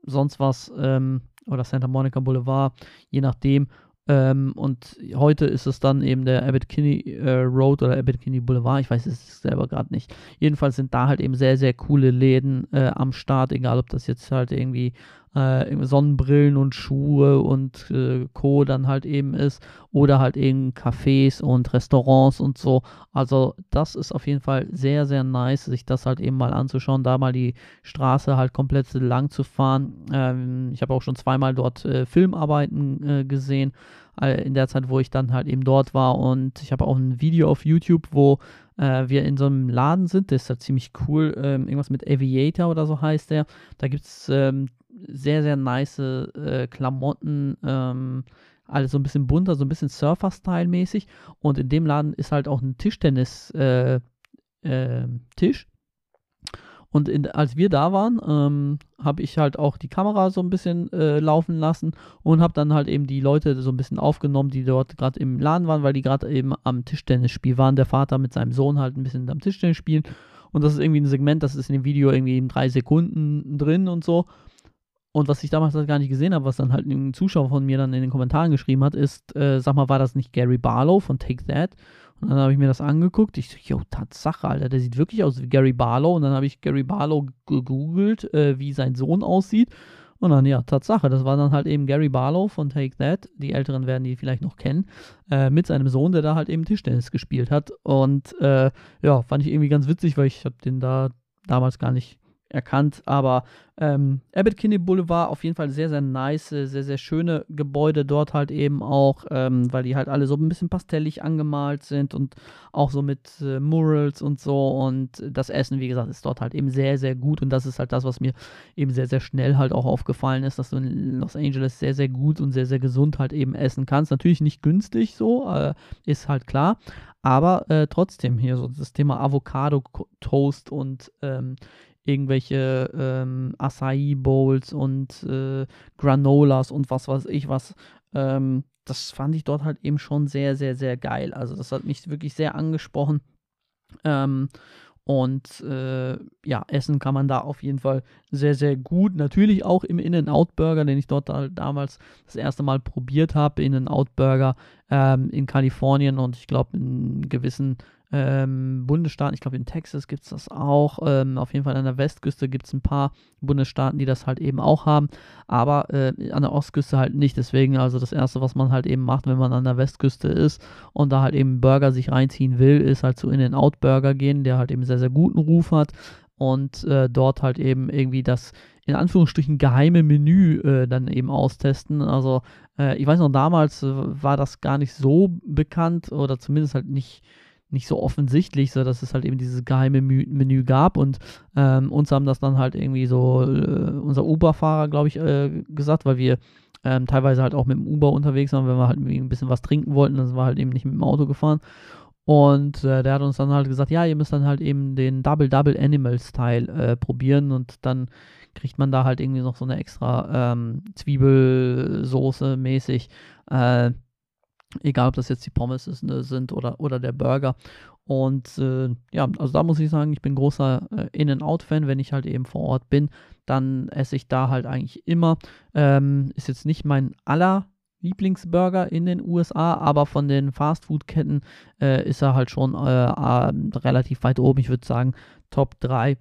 [SPEAKER 1] sonst was ähm, oder Santa Monica Boulevard, je nachdem. Ähm, und heute ist es dann eben der Abbott Kinney äh, Road oder Abbott Kinney Boulevard. Ich weiß es selber gerade nicht. Jedenfalls sind da halt eben sehr, sehr coole Läden äh, am Start, egal ob das jetzt halt irgendwie äh, Sonnenbrillen und Schuhe und äh, Co. dann halt eben ist. Oder halt eben Cafés und Restaurants und so. Also das ist auf jeden Fall sehr, sehr nice, sich das halt eben mal anzuschauen, da mal die Straße halt komplett lang zu fahren. Ähm, ich habe auch schon zweimal dort äh, Filmarbeiten äh, gesehen in der Zeit, wo ich dann halt eben dort war. Und ich habe auch ein Video auf YouTube, wo äh, wir in so einem Laden sind. Das ist halt ziemlich cool. Ähm, irgendwas mit Aviator oder so heißt der. Da gibt es ähm, sehr, sehr nice äh, Klamotten. Ähm, alles so ein bisschen bunter, so ein bisschen Surfer-Style-mäßig. Und in dem Laden ist halt auch ein Tischtennis-Tisch. Äh, äh, und in, als wir da waren, ähm, habe ich halt auch die Kamera so ein bisschen äh, laufen lassen und habe dann halt eben die Leute so ein bisschen aufgenommen, die dort gerade im Laden waren, weil die gerade eben am Tischtennisspiel waren. Der Vater mit seinem Sohn halt ein bisschen am Tischtennis spielen. Und das ist irgendwie ein Segment, das ist in dem Video irgendwie in drei Sekunden drin und so. Und was ich damals halt gar nicht gesehen habe, was dann halt ein Zuschauer von mir dann in den Kommentaren geschrieben hat, ist, äh, sag mal, war das nicht Gary Barlow von Take That? Und dann habe ich mir das angeguckt. Ich so, jo, Tatsache, Alter, der sieht wirklich aus wie Gary Barlow. Und dann habe ich Gary Barlow gegoogelt, äh, wie sein Sohn aussieht. Und dann, ja, Tatsache, das war dann halt eben Gary Barlow von Take That. Die Älteren werden die vielleicht noch kennen. Äh, mit seinem Sohn, der da halt eben Tischtennis gespielt hat. Und äh, ja, fand ich irgendwie ganz witzig, weil ich habe den da damals gar nicht erkannt. Aber ähm, Abbott Kinney Boulevard auf jeden Fall sehr, sehr nice, sehr, sehr schöne Gebäude dort halt eben auch, ähm, weil die halt alle so ein bisschen pastellig angemalt sind und auch so mit äh, Murals und so. Und das Essen, wie gesagt, ist dort halt eben sehr, sehr gut. Und das ist halt das, was mir eben sehr, sehr schnell halt auch aufgefallen ist, dass du in Los Angeles sehr, sehr gut und sehr, sehr gesund halt eben essen kannst. Natürlich nicht günstig so, äh, ist halt klar. Aber äh, trotzdem hier so das Thema Avocado-Toast und ähm, irgendwelche ähm, Acai Bowls und äh, Granolas und was weiß ich was. Ähm, das fand ich dort halt eben schon sehr, sehr, sehr geil. Also das hat mich wirklich sehr angesprochen. Ähm, und äh, ja, essen kann man da auf jeden Fall sehr, sehr gut. Natürlich auch im In-N-Out-Burger, den ich dort halt damals das erste Mal probiert habe. In-N-Out-Burger ähm, in Kalifornien und ich glaube in gewissen ähm, Bundesstaaten, ich glaube in Texas gibt es das auch, ähm, auf jeden Fall an der Westküste gibt es ein paar Bundesstaaten, die das halt eben auch haben, aber äh, an der Ostküste halt nicht. Deswegen also das Erste, was man halt eben macht, wenn man an der Westküste ist und da halt eben Burger sich reinziehen will, ist halt zu In-N-Out-Burger gehen, der halt eben sehr, sehr guten Ruf hat und äh, dort halt eben irgendwie das in Anführungsstrichen geheime Menü äh, dann eben austesten. Also äh, ich weiß noch, damals äh, war das gar nicht so bekannt oder zumindest halt nicht nicht so offensichtlich, so dass es halt eben dieses geheime Menü gab und ähm, uns haben das dann halt irgendwie so äh, unser Uber-Fahrer, glaube ich, äh, gesagt, weil wir ähm, teilweise halt auch mit dem Uber unterwegs waren, wenn wir halt ein bisschen was trinken wollten, dann sind wir halt eben nicht mit dem Auto gefahren. Und äh, der hat uns dann halt gesagt, ja, ihr müsst dann halt eben den Double Double Animal Style äh, probieren und dann kriegt man da halt irgendwie noch so eine extra ähm, Zwiebelsoße mäßig. Egal, ob das jetzt die Pommes ist, ne, sind oder, oder der Burger. Und äh, ja, also da muss ich sagen, ich bin großer äh, In-N-Out-Fan. Wenn ich halt eben vor Ort bin, dann esse ich da halt eigentlich immer. Ähm, ist jetzt nicht mein aller Lieblingsburger in den USA, aber von den Fastfood-Ketten äh, ist er halt schon äh, relativ weit oben. Ich würde sagen, Top 3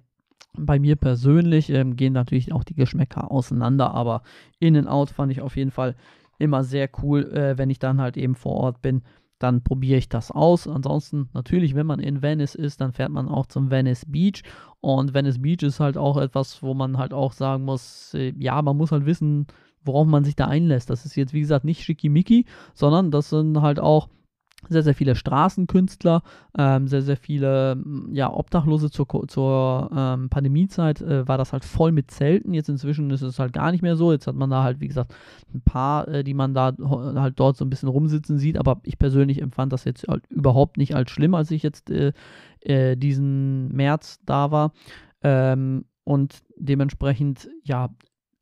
[SPEAKER 1] bei mir persönlich ähm, gehen natürlich auch die Geschmäcker auseinander, aber In-N-Out fand ich auf jeden Fall immer sehr cool, äh, wenn ich dann halt eben vor Ort bin. Dann probiere ich das aus. Ansonsten, natürlich, wenn man in Venice ist, dann fährt man auch zum Venice Beach. Und Venice Beach ist halt auch etwas, wo man halt auch sagen muss, äh, ja, man muss halt wissen, worauf man sich da einlässt. Das ist jetzt, wie gesagt, nicht schickimicki, sondern das sind halt auch sehr, sehr viele Straßenkünstler, ähm, sehr, sehr viele ja, Obdachlose zur, zur ähm, Pandemiezeit äh, war das halt voll mit Zelten. Jetzt inzwischen ist es halt gar nicht mehr so. Jetzt hat man da halt, wie gesagt, ein paar, äh, die man da halt dort so ein bisschen rumsitzen sieht. Aber ich persönlich empfand das jetzt halt überhaupt nicht als schlimm, als ich jetzt äh, äh diesen März da war. Ähm, und dementsprechend, ja,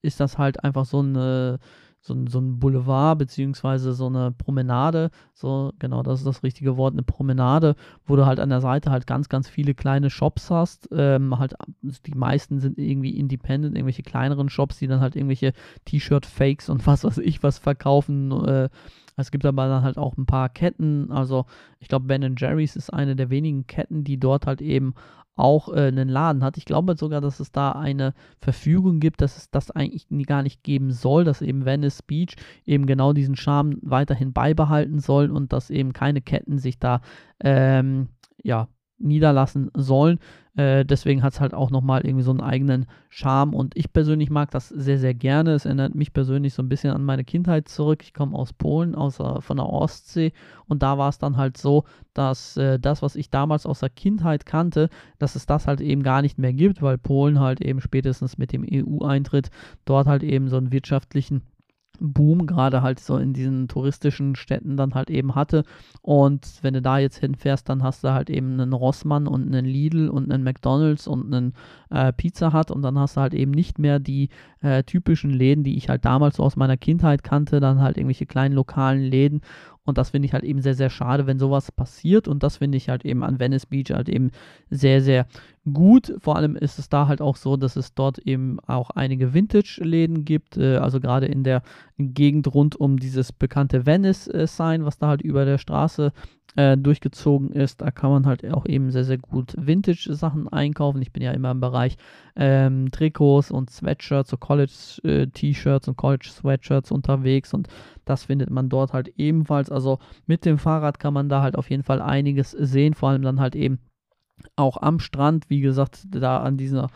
[SPEAKER 1] ist das halt einfach so eine so, so ein Boulevard beziehungsweise so eine Promenade, so genau das ist das richtige Wort, eine Promenade, wo du halt an der Seite halt ganz, ganz viele kleine Shops hast. Ähm, halt die meisten sind irgendwie independent, irgendwelche kleineren Shops, die dann halt irgendwelche T-Shirt-Fakes und was weiß ich was verkaufen. Äh, Es gibt aber dann halt auch ein paar Ketten, also ich glaube Ben Jerry's ist eine der wenigen Ketten, die dort halt eben auch äh, einen Laden hat. Ich glaube sogar, dass es da eine Verfügung gibt, dass es das eigentlich gar nicht geben soll, dass eben Venice Beach eben genau diesen Charme weiterhin beibehalten soll und dass eben keine Ketten sich da ähm, ja niederlassen sollen. Äh, deswegen hat es halt auch nochmal irgendwie so einen eigenen Charme und ich persönlich mag das sehr, sehr gerne. Es erinnert mich persönlich so ein bisschen an meine Kindheit zurück. Ich komme aus Polen, aus, äh, von der Ostsee und da war es dann halt so, dass äh, das, was ich damals aus der Kindheit kannte, dass es das halt eben gar nicht mehr gibt, weil Polen halt eben spätestens mit dem EU-Eintritt dort halt eben so einen wirtschaftlichen Boom gerade halt so in diesen touristischen Städten dann halt eben hatte. Und wenn du da jetzt hinfährst, dann hast du halt eben einen Rossmann und einen Lidl und einen McDonalds und einen äh, Pizza Hut. Und dann hast du halt eben nicht mehr die äh, typischen Läden, die ich halt damals so aus meiner Kindheit kannte, dann halt irgendwelche kleinen lokalen Läden und das finde ich halt eben sehr, sehr schade, wenn sowas passiert. Und das finde ich halt eben an Venice Beach halt eben sehr, sehr gut. Vor allem ist es da halt auch so, dass es dort eben auch einige Vintage-Läden gibt. Äh, also gerade in der Gegend rund um dieses bekannte Venice-Sign, was da halt über der Straße äh, durchgezogen ist. Da kann man halt auch eben sehr, sehr gut Vintage-Sachen einkaufen. Ich bin ja immer im Bereich ähm, Trikots und Sweatshirts, so College-T-Shirts äh, und College-Sweatshirts unterwegs und das findet man dort halt ebenfalls. Also mit dem Fahrrad kann man da halt auf jeden Fall einiges sehen, vor allem dann halt eben auch am Strand, wie gesagt, da an dieser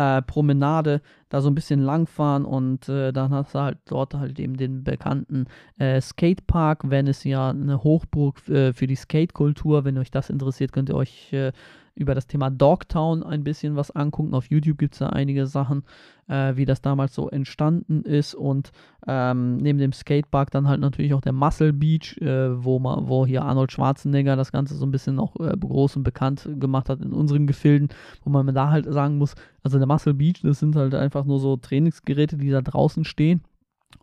[SPEAKER 1] äh, Promenade da so ein bisschen langfahren und äh, dann hast du halt dort halt eben den bekannten äh, Skatepark, wenn es ja eine Hochburg äh, für die Skatekultur, wenn euch das interessiert, könnt ihr euch äh, über das Thema Dogtown ein bisschen was angucken. Auf YouTube gibt es da einige Sachen, äh, wie das damals so entstanden ist. Und ähm, neben dem Skatepark dann halt natürlich auch der Muscle Beach, äh, wo, man, wo hier Arnold Schwarzenegger das Ganze so ein bisschen auch äh, groß und bekannt gemacht hat in unseren Gefilden, wo man da halt sagen muss, also der Muscle Beach, das sind halt einfach nur so Trainingsgeräte, die da draußen stehen.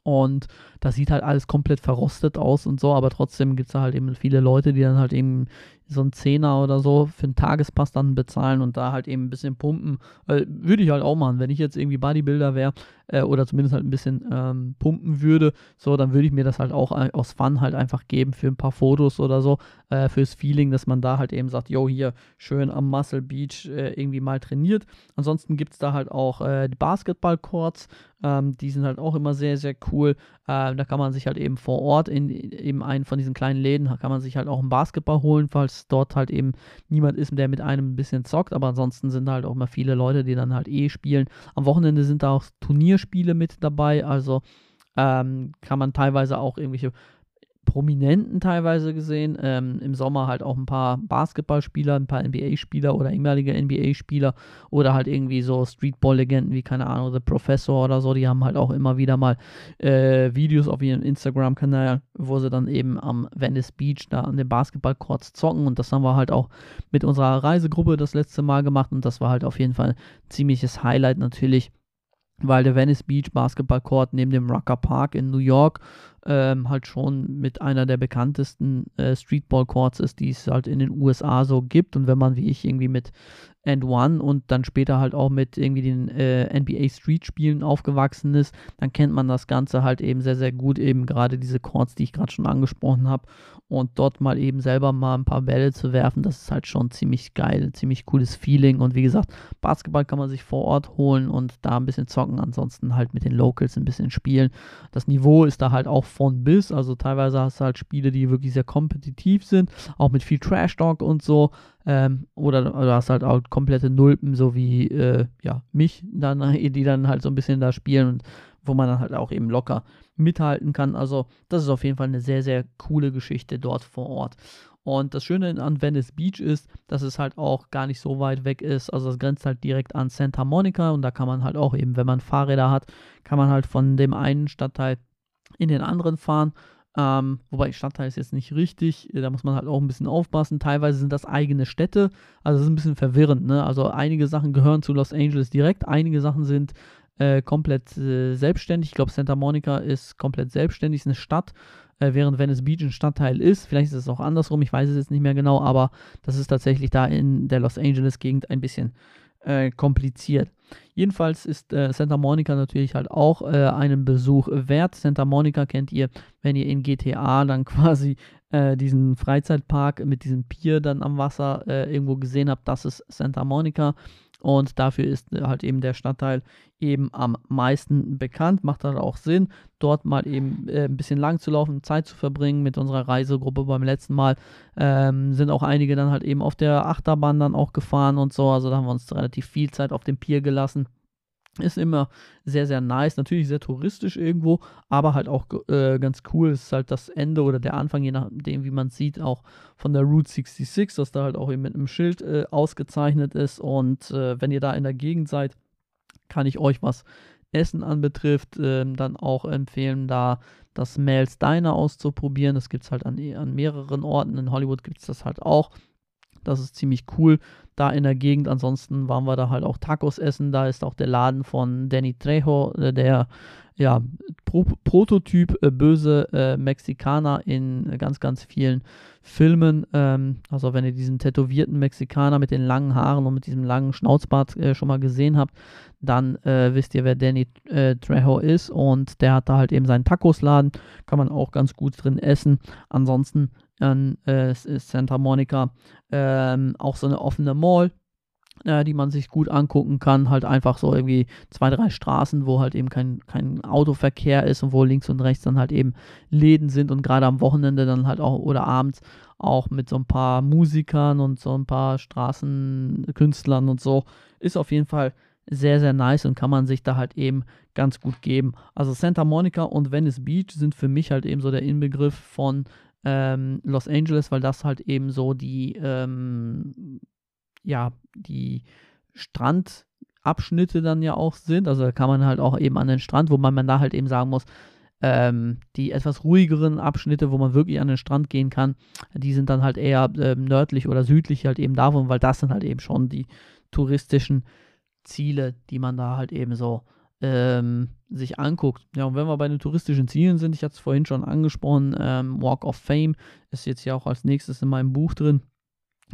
[SPEAKER 1] Und das sieht halt alles komplett verrostet aus und so, aber trotzdem gibt es da halt eben viele Leute, die dann halt eben so einen Zehner oder so für einen Tagespass dann bezahlen und da halt eben ein bisschen pumpen. Äh, würde ich halt auch machen, wenn ich jetzt irgendwie Bodybuilder wäre äh, oder zumindest halt ein bisschen ähm, pumpen würde, so, dann würde ich mir das halt auch aus Fun halt einfach geben für ein paar Fotos oder so, äh, fürs Feeling, dass man da halt eben sagt, yo, hier schön am Muscle Beach äh, irgendwie mal trainiert. Ansonsten gibt es da halt auch äh, die Basketball-Courts, ähm, die sind halt auch immer sehr, sehr cool. Äh, da kann man sich halt eben vor Ort in eben einen von diesen kleinen Läden, kann man sich halt auch einen Basketball holen, falls dort halt eben niemand ist, der mit einem ein bisschen zockt, aber ansonsten sind halt auch immer viele Leute, die dann halt eh spielen. Am Wochenende sind da auch Turnierspiele mit dabei, also ähm, kann man teilweise auch irgendwelche Prominenten teilweise gesehen. Ähm, Im Sommer halt auch ein paar Basketballspieler, ein paar NBA-Spieler oder ehemalige NBA-Spieler oder halt irgendwie so Streetball-Legenden wie, keine Ahnung, The Professor oder so. Die haben halt auch immer wieder mal äh, Videos auf ihrem Instagram-Kanal, wo sie dann eben am Venice Beach da an den Basketballcourts zocken. Und das haben wir halt auch mit unserer Reisegruppe das letzte Mal gemacht. Und das war halt auf jeden Fall ein ziemliches Highlight natürlich weil der Venice Beach Basketball Court neben dem Rucker Park in New York ähm, halt schon mit einer der bekanntesten äh, Streetball Courts ist, die es halt in den USA so gibt. Und wenn man wie ich irgendwie mit and One und dann später halt auch mit irgendwie den äh, NBA Street Spielen aufgewachsen ist, dann kennt man das Ganze halt eben sehr, sehr gut, eben gerade diese Courts, die ich gerade schon angesprochen habe. Und dort mal eben selber mal ein paar Bälle zu werfen, das ist halt schon ziemlich geil, ziemlich cooles Feeling. Und wie gesagt, Basketball kann man sich vor Ort holen und da ein bisschen zocken, ansonsten halt mit den Locals ein bisschen spielen. Das Niveau ist da halt auch von bis, also teilweise hast du halt Spiele, die wirklich sehr kompetitiv sind, auch mit viel Trash Talk und so. Ähm, oder du hast halt auch komplette Nulpen, so wie äh, ja, mich, dann, die dann halt so ein bisschen da spielen und wo man dann halt auch eben locker mithalten kann. Also, das ist auf jeden Fall eine sehr, sehr coole Geschichte dort vor Ort. Und das Schöne an Venice Beach ist, dass es halt auch gar nicht so weit weg ist. Also es grenzt halt direkt an Santa Monica und da kann man halt auch eben, wenn man Fahrräder hat, kann man halt von dem einen Stadtteil in den anderen fahren. Ähm, wobei Stadtteil ist jetzt nicht richtig, da muss man halt auch ein bisschen aufpassen. Teilweise sind das eigene Städte, also das ist ein bisschen verwirrend. Ne? Also einige Sachen gehören zu Los Angeles direkt, einige Sachen sind äh, komplett äh, selbstständig. Ich glaube, Santa Monica ist komplett selbstständig, ist eine Stadt, äh, während Venice Beach ein Stadtteil ist. Vielleicht ist es auch andersrum, ich weiß es jetzt nicht mehr genau, aber das ist tatsächlich da in der Los Angeles-Gegend ein bisschen äh, kompliziert. Jedenfalls ist äh, Santa Monica natürlich halt auch äh, einen Besuch wert. Santa Monica kennt ihr, wenn ihr in GTA dann quasi äh, diesen Freizeitpark mit diesem Pier dann am Wasser äh, irgendwo gesehen habt. Das ist Santa Monica. Und dafür ist halt eben der Stadtteil eben am meisten bekannt. Macht halt auch Sinn, dort mal eben äh, ein bisschen lang zu laufen, Zeit zu verbringen mit unserer Reisegruppe beim letzten Mal. Ähm, sind auch einige dann halt eben auf der Achterbahn dann auch gefahren und so. Also da haben wir uns relativ viel Zeit auf dem Pier gelassen. Ist immer sehr, sehr nice. Natürlich sehr touristisch irgendwo, aber halt auch äh, ganz cool. Es ist halt das Ende oder der Anfang, je nachdem, wie man sieht, auch von der Route 66, das da halt auch eben mit einem Schild äh, ausgezeichnet ist. Und äh, wenn ihr da in der Gegend seid, kann ich euch, was Essen anbetrifft, ähm, dann auch empfehlen, da das Mel's Diner auszuprobieren. Das gibt es halt an, an mehreren Orten. In Hollywood gibt es das halt auch. Das ist ziemlich cool da in der Gegend. Ansonsten waren wir da halt auch Tacos essen. Da ist auch der Laden von Danny Trejo, äh, der ja, Pro Prototyp äh, böse äh, Mexikaner in ganz, ganz vielen Filmen. Ähm, also wenn ihr diesen tätowierten Mexikaner mit den langen Haaren und mit diesem langen Schnauzbart äh, schon mal gesehen habt, dann äh, wisst ihr, wer Danny äh, Trejo ist. Und der hat da halt eben seinen Tacosladen. Kann man auch ganz gut drin essen. Ansonsten an äh, Santa Monica ähm, auch so eine offene Mall, äh, die man sich gut angucken kann. Halt einfach so irgendwie zwei, drei Straßen, wo halt eben kein, kein Autoverkehr ist und wo links und rechts dann halt eben Läden sind und gerade am Wochenende dann halt auch oder abends auch mit so ein paar Musikern und so ein paar Straßenkünstlern und so. Ist auf jeden Fall sehr, sehr nice und kann man sich da halt eben ganz gut geben. Also Santa Monica und Venice Beach sind für mich halt eben so der Inbegriff von ähm, Los Angeles, weil das halt eben so die, ähm, ja, die Strandabschnitte dann ja auch sind. Also da kann man halt auch eben an den Strand, wo man, da halt eben sagen muss, ähm, die etwas ruhigeren Abschnitte, wo man wirklich an den Strand gehen kann, die sind dann halt eher ähm, nördlich oder südlich halt eben davon, weil das sind halt eben schon die touristischen Ziele, die man da halt eben so ähm, sich anguckt. Ja, und wenn wir bei den touristischen Zielen sind, ich hatte es vorhin schon angesprochen, ähm, Walk of Fame ist jetzt ja auch als nächstes in meinem Buch drin.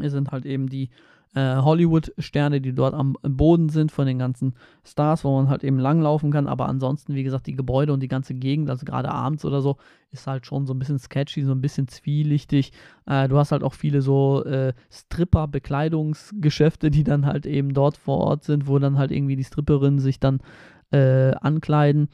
[SPEAKER 1] Es sind halt eben die äh, Hollywood-Sterne, die dort am Boden sind von den ganzen Stars, wo man halt eben langlaufen kann. Aber ansonsten, wie gesagt, die Gebäude und die ganze Gegend, also gerade abends oder so, ist halt schon so ein bisschen sketchy, so ein bisschen zwielichtig. Äh, du hast halt auch viele so äh, Stripper-Bekleidungsgeschäfte, die dann halt eben dort vor Ort sind, wo dann halt irgendwie die Stripperinnen sich dann äh, ankleiden.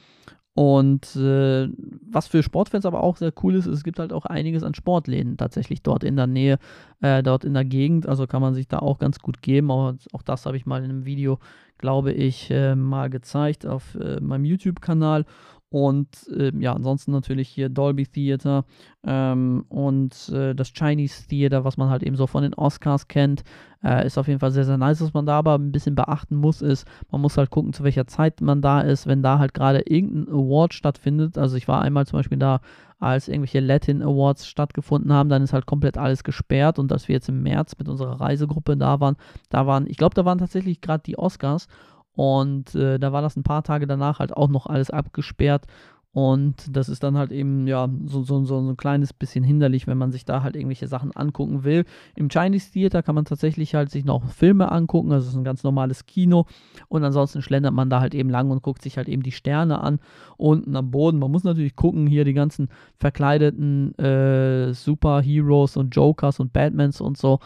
[SPEAKER 1] Und äh, was für Sportfans aber auch sehr cool ist, es gibt halt auch einiges an Sportläden tatsächlich dort in der Nähe, äh, dort in der Gegend. Also kann man sich da auch ganz gut geben. Aber auch das habe ich mal in einem Video, glaube ich, äh, mal gezeigt auf äh, meinem YouTube-Kanal. Und äh, ja, ansonsten natürlich hier Dolby Theater ähm, und äh, das Chinese Theater, was man halt eben so von den Oscars kennt, äh, ist auf jeden Fall sehr, sehr nice. Was man da aber ein bisschen beachten muss, ist, man muss halt gucken, zu welcher Zeit man da ist. Wenn da halt gerade irgendein Award stattfindet, also ich war einmal zum Beispiel da, als irgendwelche Latin Awards stattgefunden haben, dann ist halt komplett alles gesperrt. Und als wir jetzt im März mit unserer Reisegruppe da waren, da waren, ich glaube, da waren tatsächlich gerade die Oscars. Und äh, da war das ein paar Tage danach halt auch noch alles abgesperrt. Und das ist dann halt eben, ja, so, so, so ein kleines bisschen hinderlich, wenn man sich da halt irgendwelche Sachen angucken will. Im Chinese Theater kann man tatsächlich halt sich noch Filme angucken, also es ist ein ganz normales Kino. Und ansonsten schlendert man da halt eben lang und guckt sich halt eben die Sterne an. Unten am Boden, man muss natürlich gucken, hier die ganzen verkleideten äh, Superheroes und Jokers und Batmans und so.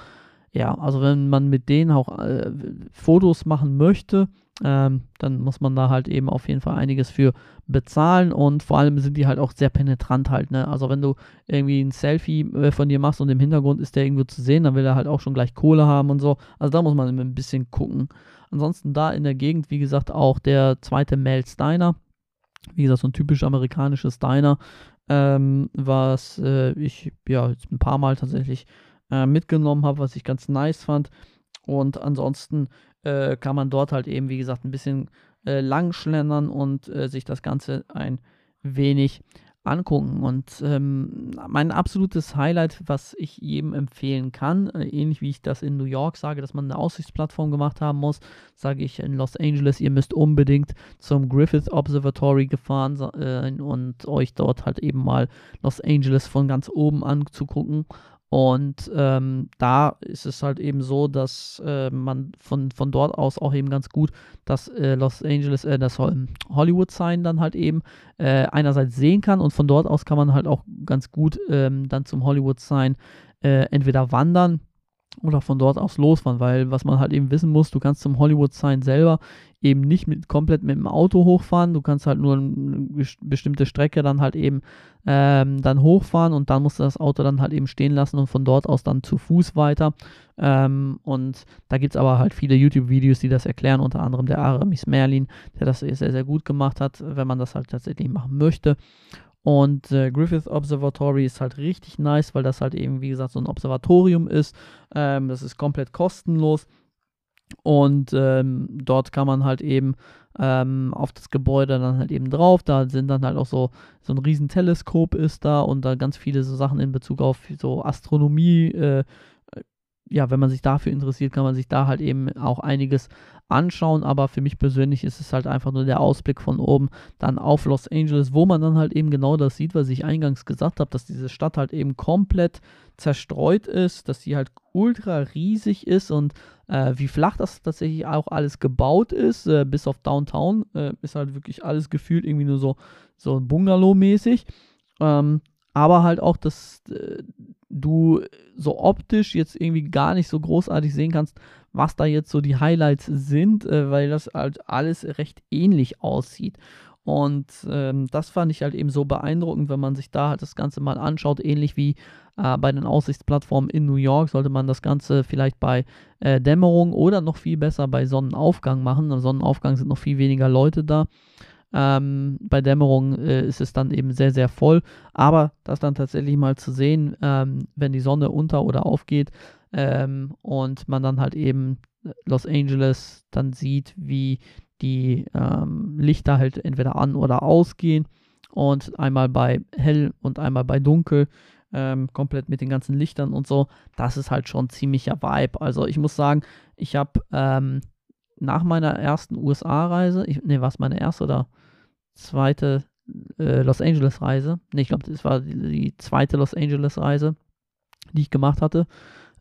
[SPEAKER 1] Ja, also wenn man mit denen auch äh, Fotos machen möchte, ähm, dann muss man da halt eben auf jeden Fall einiges für bezahlen und vor allem sind die halt auch sehr penetrant halt, ne? Also wenn du irgendwie ein Selfie äh, von dir machst und im Hintergrund ist der irgendwo zu sehen, dann will er halt auch schon gleich Kohle haben und so. Also da muss man ein bisschen gucken. Ansonsten da in der Gegend, wie gesagt, auch der zweite Mel Steiner. Wie gesagt, so ein typisch amerikanisches Diner, ähm, was äh, ich ja jetzt ein paar Mal tatsächlich äh, mitgenommen habe, was ich ganz nice fand. Und ansonsten äh, kann man dort halt eben, wie gesagt, ein bisschen äh, langschlendern und äh, sich das Ganze ein wenig angucken. Und ähm, mein absolutes Highlight, was ich jedem empfehlen kann, äh, ähnlich wie ich das in New York sage, dass man eine Aussichtsplattform gemacht haben muss, sage ich in Los Angeles, ihr müsst unbedingt zum Griffith Observatory gefahren äh, und euch dort halt eben mal Los Angeles von ganz oben anzugucken. Und ähm, da ist es halt eben so, dass äh, man von, von dort aus auch eben ganz gut das äh, Los Angeles, äh, das Hollywood-Sign dann halt eben äh, einerseits sehen kann und von dort aus kann man halt auch ganz gut ähm, dann zum Hollywood-Sign äh, entweder wandern oder von dort aus losfahren, weil was man halt eben wissen muss, du kannst zum Hollywood Sign selber eben nicht mit, komplett mit dem Auto hochfahren, du kannst halt nur eine bestimmte Strecke dann halt eben ähm, dann hochfahren und dann musst du das Auto dann halt eben stehen lassen und von dort aus dann zu Fuß weiter. Ähm, und da gibt es aber halt viele YouTube-Videos, die das erklären, unter anderem der Aramis Merlin, der das sehr, sehr gut gemacht hat, wenn man das halt tatsächlich machen möchte und äh, Griffith Observatory ist halt richtig nice, weil das halt eben, wie gesagt, so ein Observatorium ist. Ähm, das ist komplett kostenlos. Und ähm, dort kann man halt eben ähm, auf das Gebäude dann halt eben drauf. Da sind dann halt auch so, so ein riesen Teleskop ist da und da ganz viele so Sachen in Bezug auf so Astronomie. Äh, ja, wenn man sich dafür interessiert, kann man sich da halt eben auch einiges anschauen, aber für mich persönlich ist es halt einfach nur der Ausblick von oben dann auf Los Angeles, wo man dann halt eben genau das sieht, was ich eingangs gesagt habe, dass diese Stadt halt eben komplett zerstreut ist, dass sie halt ultra riesig ist und äh, wie flach das tatsächlich auch alles gebaut ist, äh, bis auf Downtown, äh, ist halt wirklich alles gefühlt irgendwie nur so, so Bungalow-mäßig. Ähm, aber halt auch, dass äh, du so optisch jetzt irgendwie gar nicht so großartig sehen kannst, was da jetzt so die Highlights sind, äh, weil das halt alles recht ähnlich aussieht. Und ähm, das fand ich halt eben so beeindruckend, wenn man sich da halt das Ganze mal anschaut, ähnlich wie äh, bei den Aussichtsplattformen in New York, sollte man das Ganze vielleicht bei äh, Dämmerung oder noch viel besser bei Sonnenaufgang machen. Am Sonnenaufgang sind noch viel weniger Leute da. Ähm, bei Dämmerung äh, ist es dann eben sehr, sehr voll. Aber das dann tatsächlich mal zu sehen, ähm, wenn die Sonne unter- oder aufgeht ähm, und man dann halt eben Los Angeles dann sieht, wie die ähm, Lichter halt entweder an oder ausgehen und einmal bei hell und einmal bei dunkel. Ähm, komplett mit den ganzen Lichtern und so. Das ist halt schon ziemlicher Vibe. Also ich muss sagen, ich habe ähm, nach meiner ersten USA-Reise, ne, war es meine erste oder zweite äh, Los Angeles-Reise. Ne, ich glaube, das war die, zweite Los Angeles-Reise, die ich gemacht hatte.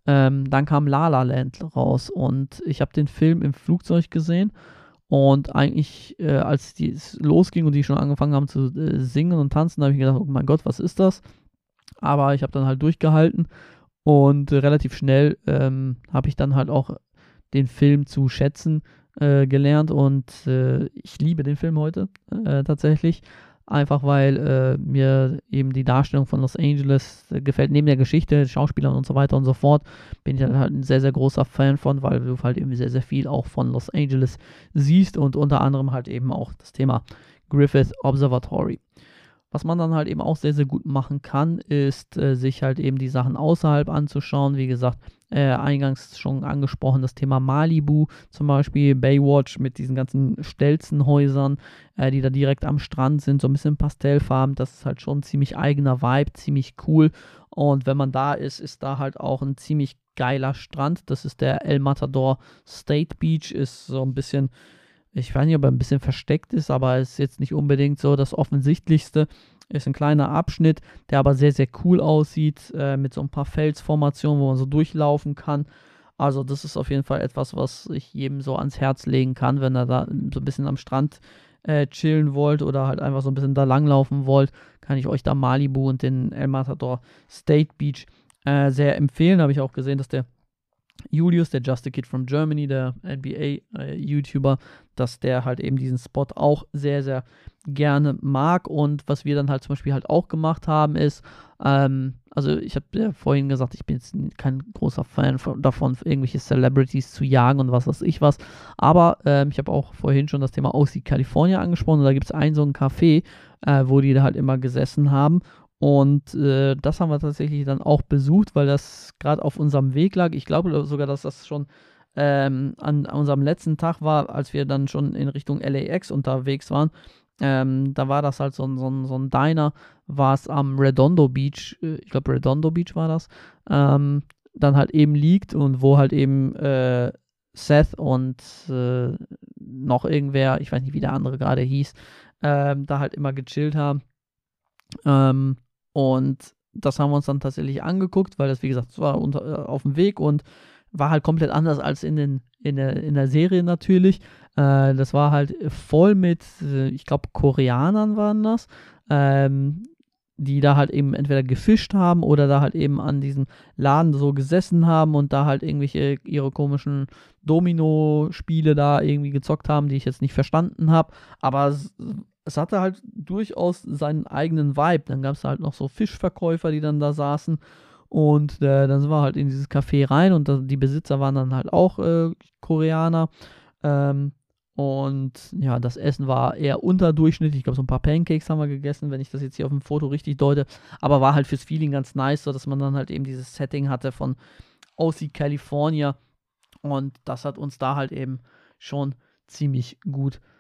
[SPEAKER 1] Ähm, dann kam La La Land raus und ich habe den Film im Flugzeug gesehen und eigentlich, äh, als es losging und die schon angefangen haben zu äh, singen und tanzen, habe ich gedacht, oh mein Gott, was ist das? Aber ich habe dann halt durchgehalten und relativ schnell ähm, habe ich dann halt auch den Film zu schätzen äh, gelernt und äh, ich liebe den Film heute äh, tatsächlich. Einfach weil äh, mir eben die Darstellung von Los Angeles äh, gefällt, neben der Geschichte, Schauspielern und so weiter und so fort, bin ich halt ein sehr, sehr großer Fan von, weil du halt eben sehr, sehr viel auch von Los Angeles siehst und unter anderem halt eben auch das Thema Griffith Observatory. Was man dann halt eben auch sehr, sehr gut machen kann, ist äh, sich halt eben die Sachen außerhalb anzuschauen. Wie gesagt, äh, eingangs schon angesprochen, das Thema Malibu, zum Beispiel Baywatch mit diesen ganzen Stelzenhäusern, äh, die da direkt am Strand sind, so ein bisschen Pastellfarben. Das ist halt schon ein ziemlich eigener Vibe, ziemlich cool. Und wenn man da ist, ist da halt auch ein ziemlich geiler Strand. Das ist der El Matador State Beach, ist so ein bisschen ich weiß nicht, ob er ein bisschen versteckt ist, aber ist jetzt nicht unbedingt so das Offensichtlichste. Ist ein kleiner Abschnitt, der aber sehr, sehr cool aussieht, äh, mit so ein paar Felsformationen, wo man so durchlaufen kann. Also, das ist auf jeden Fall etwas, was ich jedem so ans Herz legen kann, wenn er da so ein bisschen am Strand äh, chillen wollt oder halt einfach so ein bisschen da langlaufen wollt, kann ich euch da Malibu und den El Matador State Beach äh, sehr empfehlen. Habe ich auch gesehen, dass der Julius, der Just a Kid from Germany, der NBA-YouTuber, äh, dass der halt eben diesen Spot auch sehr, sehr gerne mag. Und was wir dann halt zum Beispiel halt auch gemacht haben, ist, ähm, also ich habe ja vorhin gesagt, ich bin jetzt kein großer Fan von, davon, irgendwelche Celebrities zu jagen und was weiß ich was. Aber ähm, ich habe auch vorhin schon das Thema OC California angesprochen. Und da gibt es einen so einen Café, äh, wo die da halt immer gesessen haben. Und äh, das haben wir tatsächlich dann auch besucht, weil das gerade auf unserem Weg lag. Ich glaube sogar, dass das schon ähm, an, unserem letzten Tag war, als wir dann schon in Richtung LAX unterwegs waren. Ähm, da war das halt so, so, so ein Diner, war es am Redondo Beach, äh, ich glaube Redondo Beach war das, ähm, dann halt eben liegt und wo halt eben äh, Seth und äh, noch irgendwer, ich weiß nicht, wie der andere gerade hieß, ähm, da halt immer gechillt haben. Ähm, und das haben wir uns dann tatsächlich angeguckt, weil das, wie gesagt, war unter, äh, auf dem Weg und war halt komplett anders als in, den, in, der, in der Serie natürlich. Äh, das war halt voll mit, äh, ich glaube, Koreanern waren das, ähm, die da halt eben entweder gefischt haben oder da halt eben an diesem Laden so gesessen haben und da halt irgendwelche ihre komischen Domino-Spiele da irgendwie gezockt haben, die ich jetzt nicht verstanden habe. Aber es, es hatte halt durchaus seinen eigenen Vibe. Dann gab es halt noch so Fischverkäufer, die dann da saßen. Und äh, dann sind wir halt in dieses Café rein und die Besitzer waren dann halt auch äh, Koreaner. Ähm, und ja, das Essen war eher unterdurchschnittlich. Ich glaube, so ein paar Pancakes haben wir gegessen, wenn ich das jetzt hier auf dem Foto richtig deute. Aber war halt fürs Feeling ganz nice, so dass man dann halt eben dieses Setting hatte von OC California. Und das hat uns da halt eben schon ziemlich gut gefallen.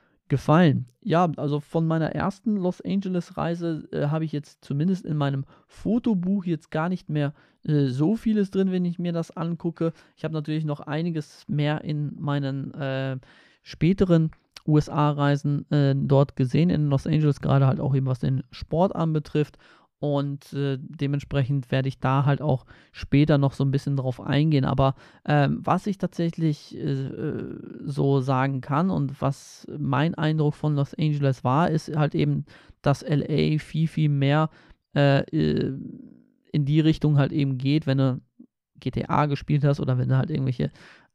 [SPEAKER 1] Ja, also von meiner ersten Los Angeles Reise äh, habe ich jetzt zumindest in meinem Fotobuch jetzt gar nicht mehr äh, so vieles drin, wenn ich mir das angucke. Ich habe natürlich noch einiges mehr in meinen äh, späteren USA-Reisen äh, dort gesehen in Los Angeles, gerade halt auch eben was den Sport anbetrifft. Und äh, dementsprechend werde ich da halt auch später noch so ein bisschen drauf eingehen. Aber ähm, was ich tatsächlich äh, so sagen kann und was mein Eindruck von Los Angeles war, ist halt eben, dass LA viel, viel mehr äh, äh, in die Richtung halt eben geht, wenn du GTA gespielt hast oder wenn du halt irgendwelche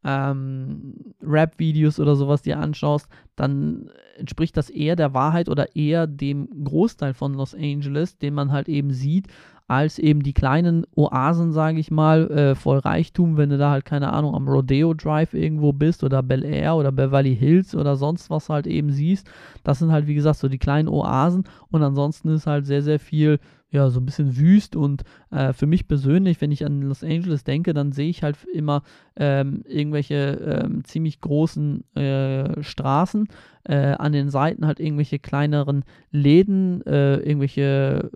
[SPEAKER 1] ähm, Rap-Videos oder sowas dir anschaust, dann entspricht das eher der Wahrheit oder eher dem Großteil von Los Angeles, den man halt eben sieht, als eben die kleinen Oasen, sage ich mal, äh, voll Reichtum, wenn du da halt, keine Ahnung, am Rodeo Drive irgendwo bist oder Bel Air oder Beverly Hills oder sonst was halt eben siehst. Das sind halt, wie gesagt, so die kleinen Oasen und ansonsten ist halt sehr, sehr viel ja, so ein bisschen wüst und äh, für mich persönlich, wenn ich an Los Angeles denke, dann sehe ich halt immer ähm, irgendwelche ähm, ziemlich großen äh, Straßen, äh, an den Seiten halt irgendwelche kleineren Läden, äh, irgendwelche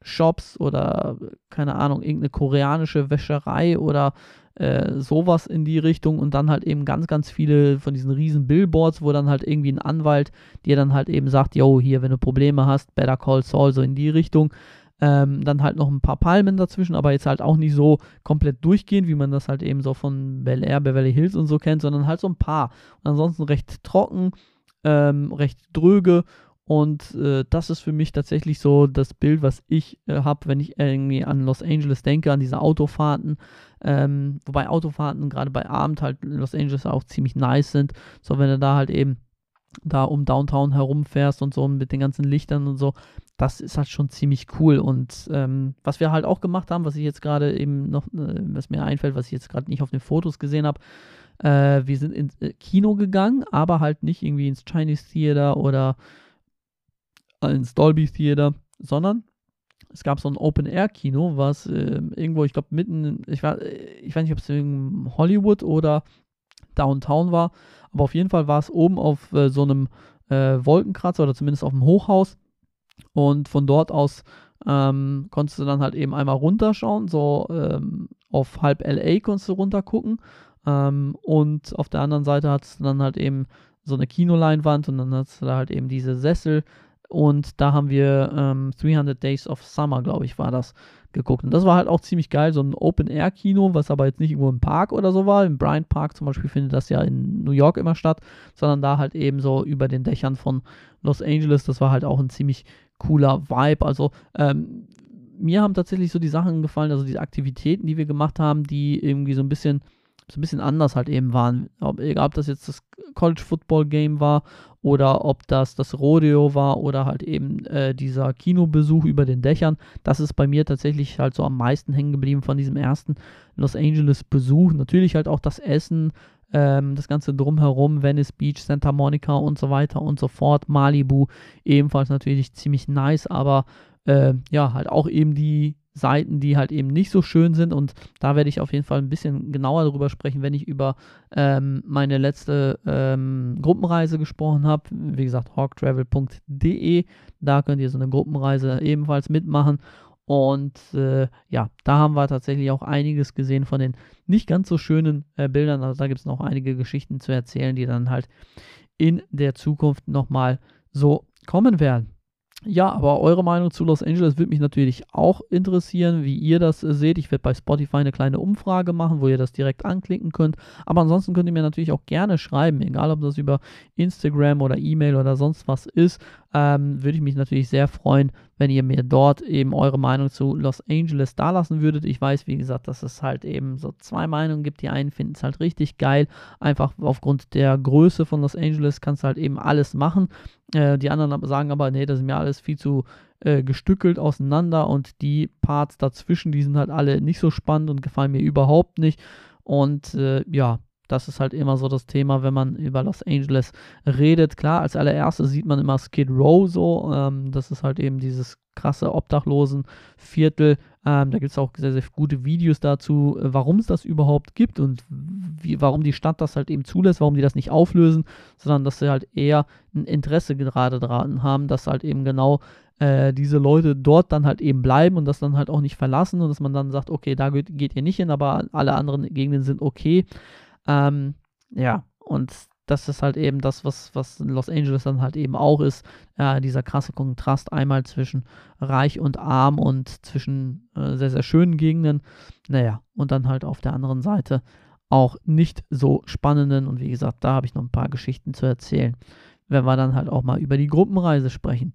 [SPEAKER 1] Shops oder keine Ahnung, irgendeine koreanische Wäscherei oder äh, sowas in die Richtung und dann halt eben ganz, ganz viele von diesen riesen Billboards, wo dann halt irgendwie ein Anwalt dir dann halt eben sagt, yo, hier, wenn du Probleme hast, better call Saul, so in die Richtung. Ähm, dann halt noch ein paar Palmen dazwischen, aber jetzt halt auch nicht so komplett durchgehend, wie man das halt eben so von Bel Air, Beverly Hills und so kennt, sondern halt so ein paar. Und ansonsten recht trocken, ähm, recht dröge und äh, das ist für mich tatsächlich so das Bild, was ich äh, habe, wenn ich irgendwie an Los Angeles denke, an diese Autofahrten. Ähm, wobei Autofahrten gerade bei Abend halt in Los Angeles auch ziemlich nice sind. So, wenn du da halt eben da um Downtown herumfährst und so mit den ganzen Lichtern und so, das ist halt schon ziemlich cool. Und ähm, was wir halt auch gemacht haben, was ich jetzt gerade eben noch, äh, was mir einfällt, was ich jetzt gerade nicht auf den Fotos gesehen habe, äh, wir sind ins äh, Kino gegangen, aber halt nicht irgendwie ins Chinese Theater oder ins Dolby Theater, sondern es gab so ein Open-Air-Kino, was äh, irgendwo, ich glaube, mitten, ich, war, ich weiß nicht, ob es in Hollywood oder Downtown war, aber auf jeden Fall war es oben auf äh, so einem äh, Wolkenkratzer oder zumindest auf dem Hochhaus und von dort aus ähm, konntest du dann halt eben einmal runterschauen, so ähm, auf halb LA konntest du runtergucken. Ähm, und auf der anderen Seite hattest du dann halt eben so eine Kinoleinwand und dann hattest du da halt eben diese Sessel. Und da haben wir ähm, 300 Days of Summer, glaube ich, war das, geguckt. Und das war halt auch ziemlich geil, so ein Open-Air-Kino, was aber jetzt nicht irgendwo im Park oder so war. Im Bryant Park zum Beispiel findet das ja in New York immer statt, sondern da halt eben so über den Dächern von Los Angeles. Das war halt auch ein ziemlich cooler Vibe. Also ähm, mir haben tatsächlich so die Sachen gefallen, also diese Aktivitäten, die wir gemacht haben, die irgendwie so ein bisschen so ein bisschen anders halt eben waren. Ob, egal, ob das jetzt das College Football Game war oder ob das das Rodeo war oder halt eben äh, dieser Kinobesuch über den Dächern. Das ist bei mir tatsächlich halt so am meisten hängen geblieben von diesem ersten Los Angeles Besuch. Natürlich halt auch das Essen, ähm, das Ganze drumherum, Venice Beach, Santa Monica und so weiter und so fort, Malibu, ebenfalls natürlich ziemlich nice, aber äh, ja, halt auch eben die Seiten, die halt eben nicht so schön sind und da werde ich auf jeden Fall ein bisschen genauer darüber sprechen, wenn ich über ähm, meine letzte ähm, Gruppenreise gesprochen habe. Wie gesagt, hawktravel.de, da könnt ihr so eine Gruppenreise ebenfalls mitmachen und äh, ja, da haben wir tatsächlich auch einiges gesehen von den nicht ganz so schönen äh, Bildern. Also da gibt es noch einige Geschichten zu erzählen, die dann halt in der Zukunft nochmal so kommen werden. Ja, aber eure Meinung zu Los Angeles würde mich natürlich auch interessieren, wie ihr das äh, seht. Ich werde bei Spotify eine kleine Umfrage machen, wo ihr das direkt anklicken könnt. Aber ansonsten könnt ihr mir natürlich auch gerne schreiben, egal ob das über Instagram oder E-Mail oder sonst was ist. Ähm, würde ich mich natürlich sehr freuen, wenn ihr mir dort eben eure Meinung zu Los Angeles dalassen würdet. Ich weiß, wie gesagt, dass es halt eben so zwei Meinungen gibt. Die einen finden es halt richtig geil, einfach aufgrund der Größe von Los Angeles kannst du halt eben alles machen. Äh, die anderen sagen aber, nee, das ist mir alles viel zu äh, gestückelt auseinander und die Parts dazwischen, die sind halt alle nicht so spannend und gefallen mir überhaupt nicht. Und äh, ja, das ist halt immer so das Thema, wenn man über Los Angeles redet. Klar, als allererstes sieht man immer Skid Row so. Ähm, das ist halt eben dieses krasse Obdachlosenviertel. Ähm, da gibt es auch sehr, sehr gute Videos dazu, äh, warum es das überhaupt gibt und wie, warum die Stadt das halt eben zulässt, warum die das nicht auflösen, sondern dass sie halt eher ein Interesse gerade daran haben, dass halt eben genau äh, diese Leute dort dann halt eben bleiben und das dann halt auch nicht verlassen und dass man dann sagt, okay, da geht, geht ihr nicht hin, aber alle anderen Gegenden sind okay. Ähm, ja, und das ist halt eben das, was, was Los Angeles dann halt eben auch ist. Äh, dieser krasse Kontrast einmal zwischen reich und arm und zwischen äh, sehr, sehr schönen Gegenden. Naja, und dann halt auf der anderen Seite auch nicht so spannenden. Und wie gesagt, da habe ich noch ein paar Geschichten zu erzählen, wenn wir dann halt auch mal über die Gruppenreise sprechen.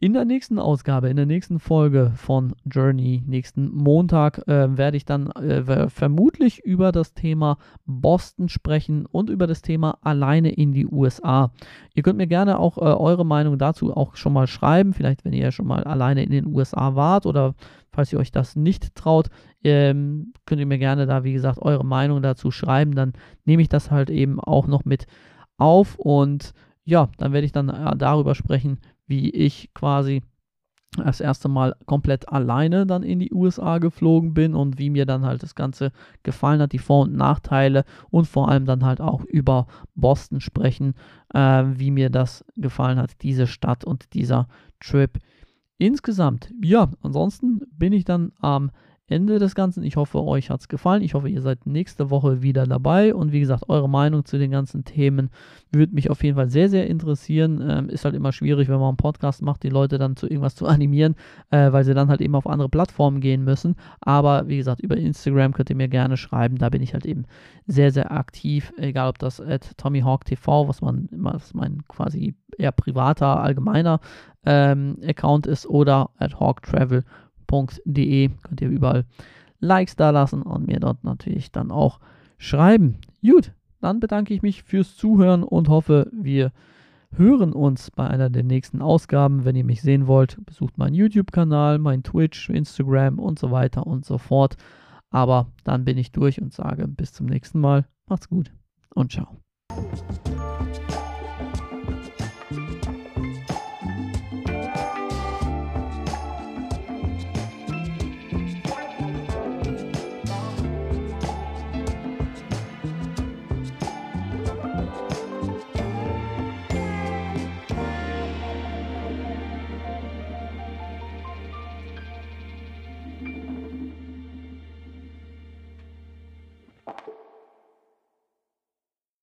[SPEAKER 1] In der nächsten Ausgabe, in der nächsten Folge von Journey, nächsten Montag, äh, werde ich dann äh, vermutlich über das Thema Boston sprechen und über das Thema alleine in die USA. Ihr könnt mir gerne auch äh, eure Meinung dazu auch schon mal schreiben, vielleicht wenn ihr schon mal alleine in den USA wart oder falls ihr euch das nicht traut, ähm, könnt ihr mir gerne da, wie gesagt, eure Meinung dazu schreiben. Dann nehme ich das halt eben auch noch mit auf und ja, dann werde ich dann äh, darüber sprechen, wie ich quasi das erste Mal komplett alleine dann in die USA geflogen bin und wie mir dann halt das Ganze gefallen hat, die Vor- und Nachteile und vor allem dann halt auch über Boston sprechen, äh, wie mir das gefallen hat, diese Stadt und dieser Trip insgesamt. Ja, ansonsten bin ich dann am Ende des Ganzen. Ich hoffe, euch hat es gefallen. Ich hoffe, ihr seid nächste Woche wieder dabei. Und wie gesagt, eure Meinung zu den ganzen Themen würde mich auf jeden Fall sehr, sehr interessieren. Ähm, ist halt immer schwierig, wenn man einen Podcast macht, die Leute dann zu irgendwas zu animieren, äh, weil sie dann halt eben auf andere Plattformen gehen müssen. Aber wie gesagt, über Instagram könnt ihr mir gerne schreiben. Da bin ich halt eben sehr, sehr aktiv. Egal, ob das at TommyHawkTV, was man was mein quasi eher privater, allgemeiner ähm, Account ist, oder at HawkTravel www.de könnt ihr überall Likes da lassen und mir dort natürlich dann auch schreiben. Gut, dann bedanke ich mich fürs Zuhören und hoffe, wir hören uns bei einer der nächsten Ausgaben. Wenn ihr mich sehen wollt, besucht meinen YouTube-Kanal, mein Twitch, Instagram und so weiter und so fort. Aber dann bin ich durch und sage bis zum nächsten Mal. Macht's gut und ciao.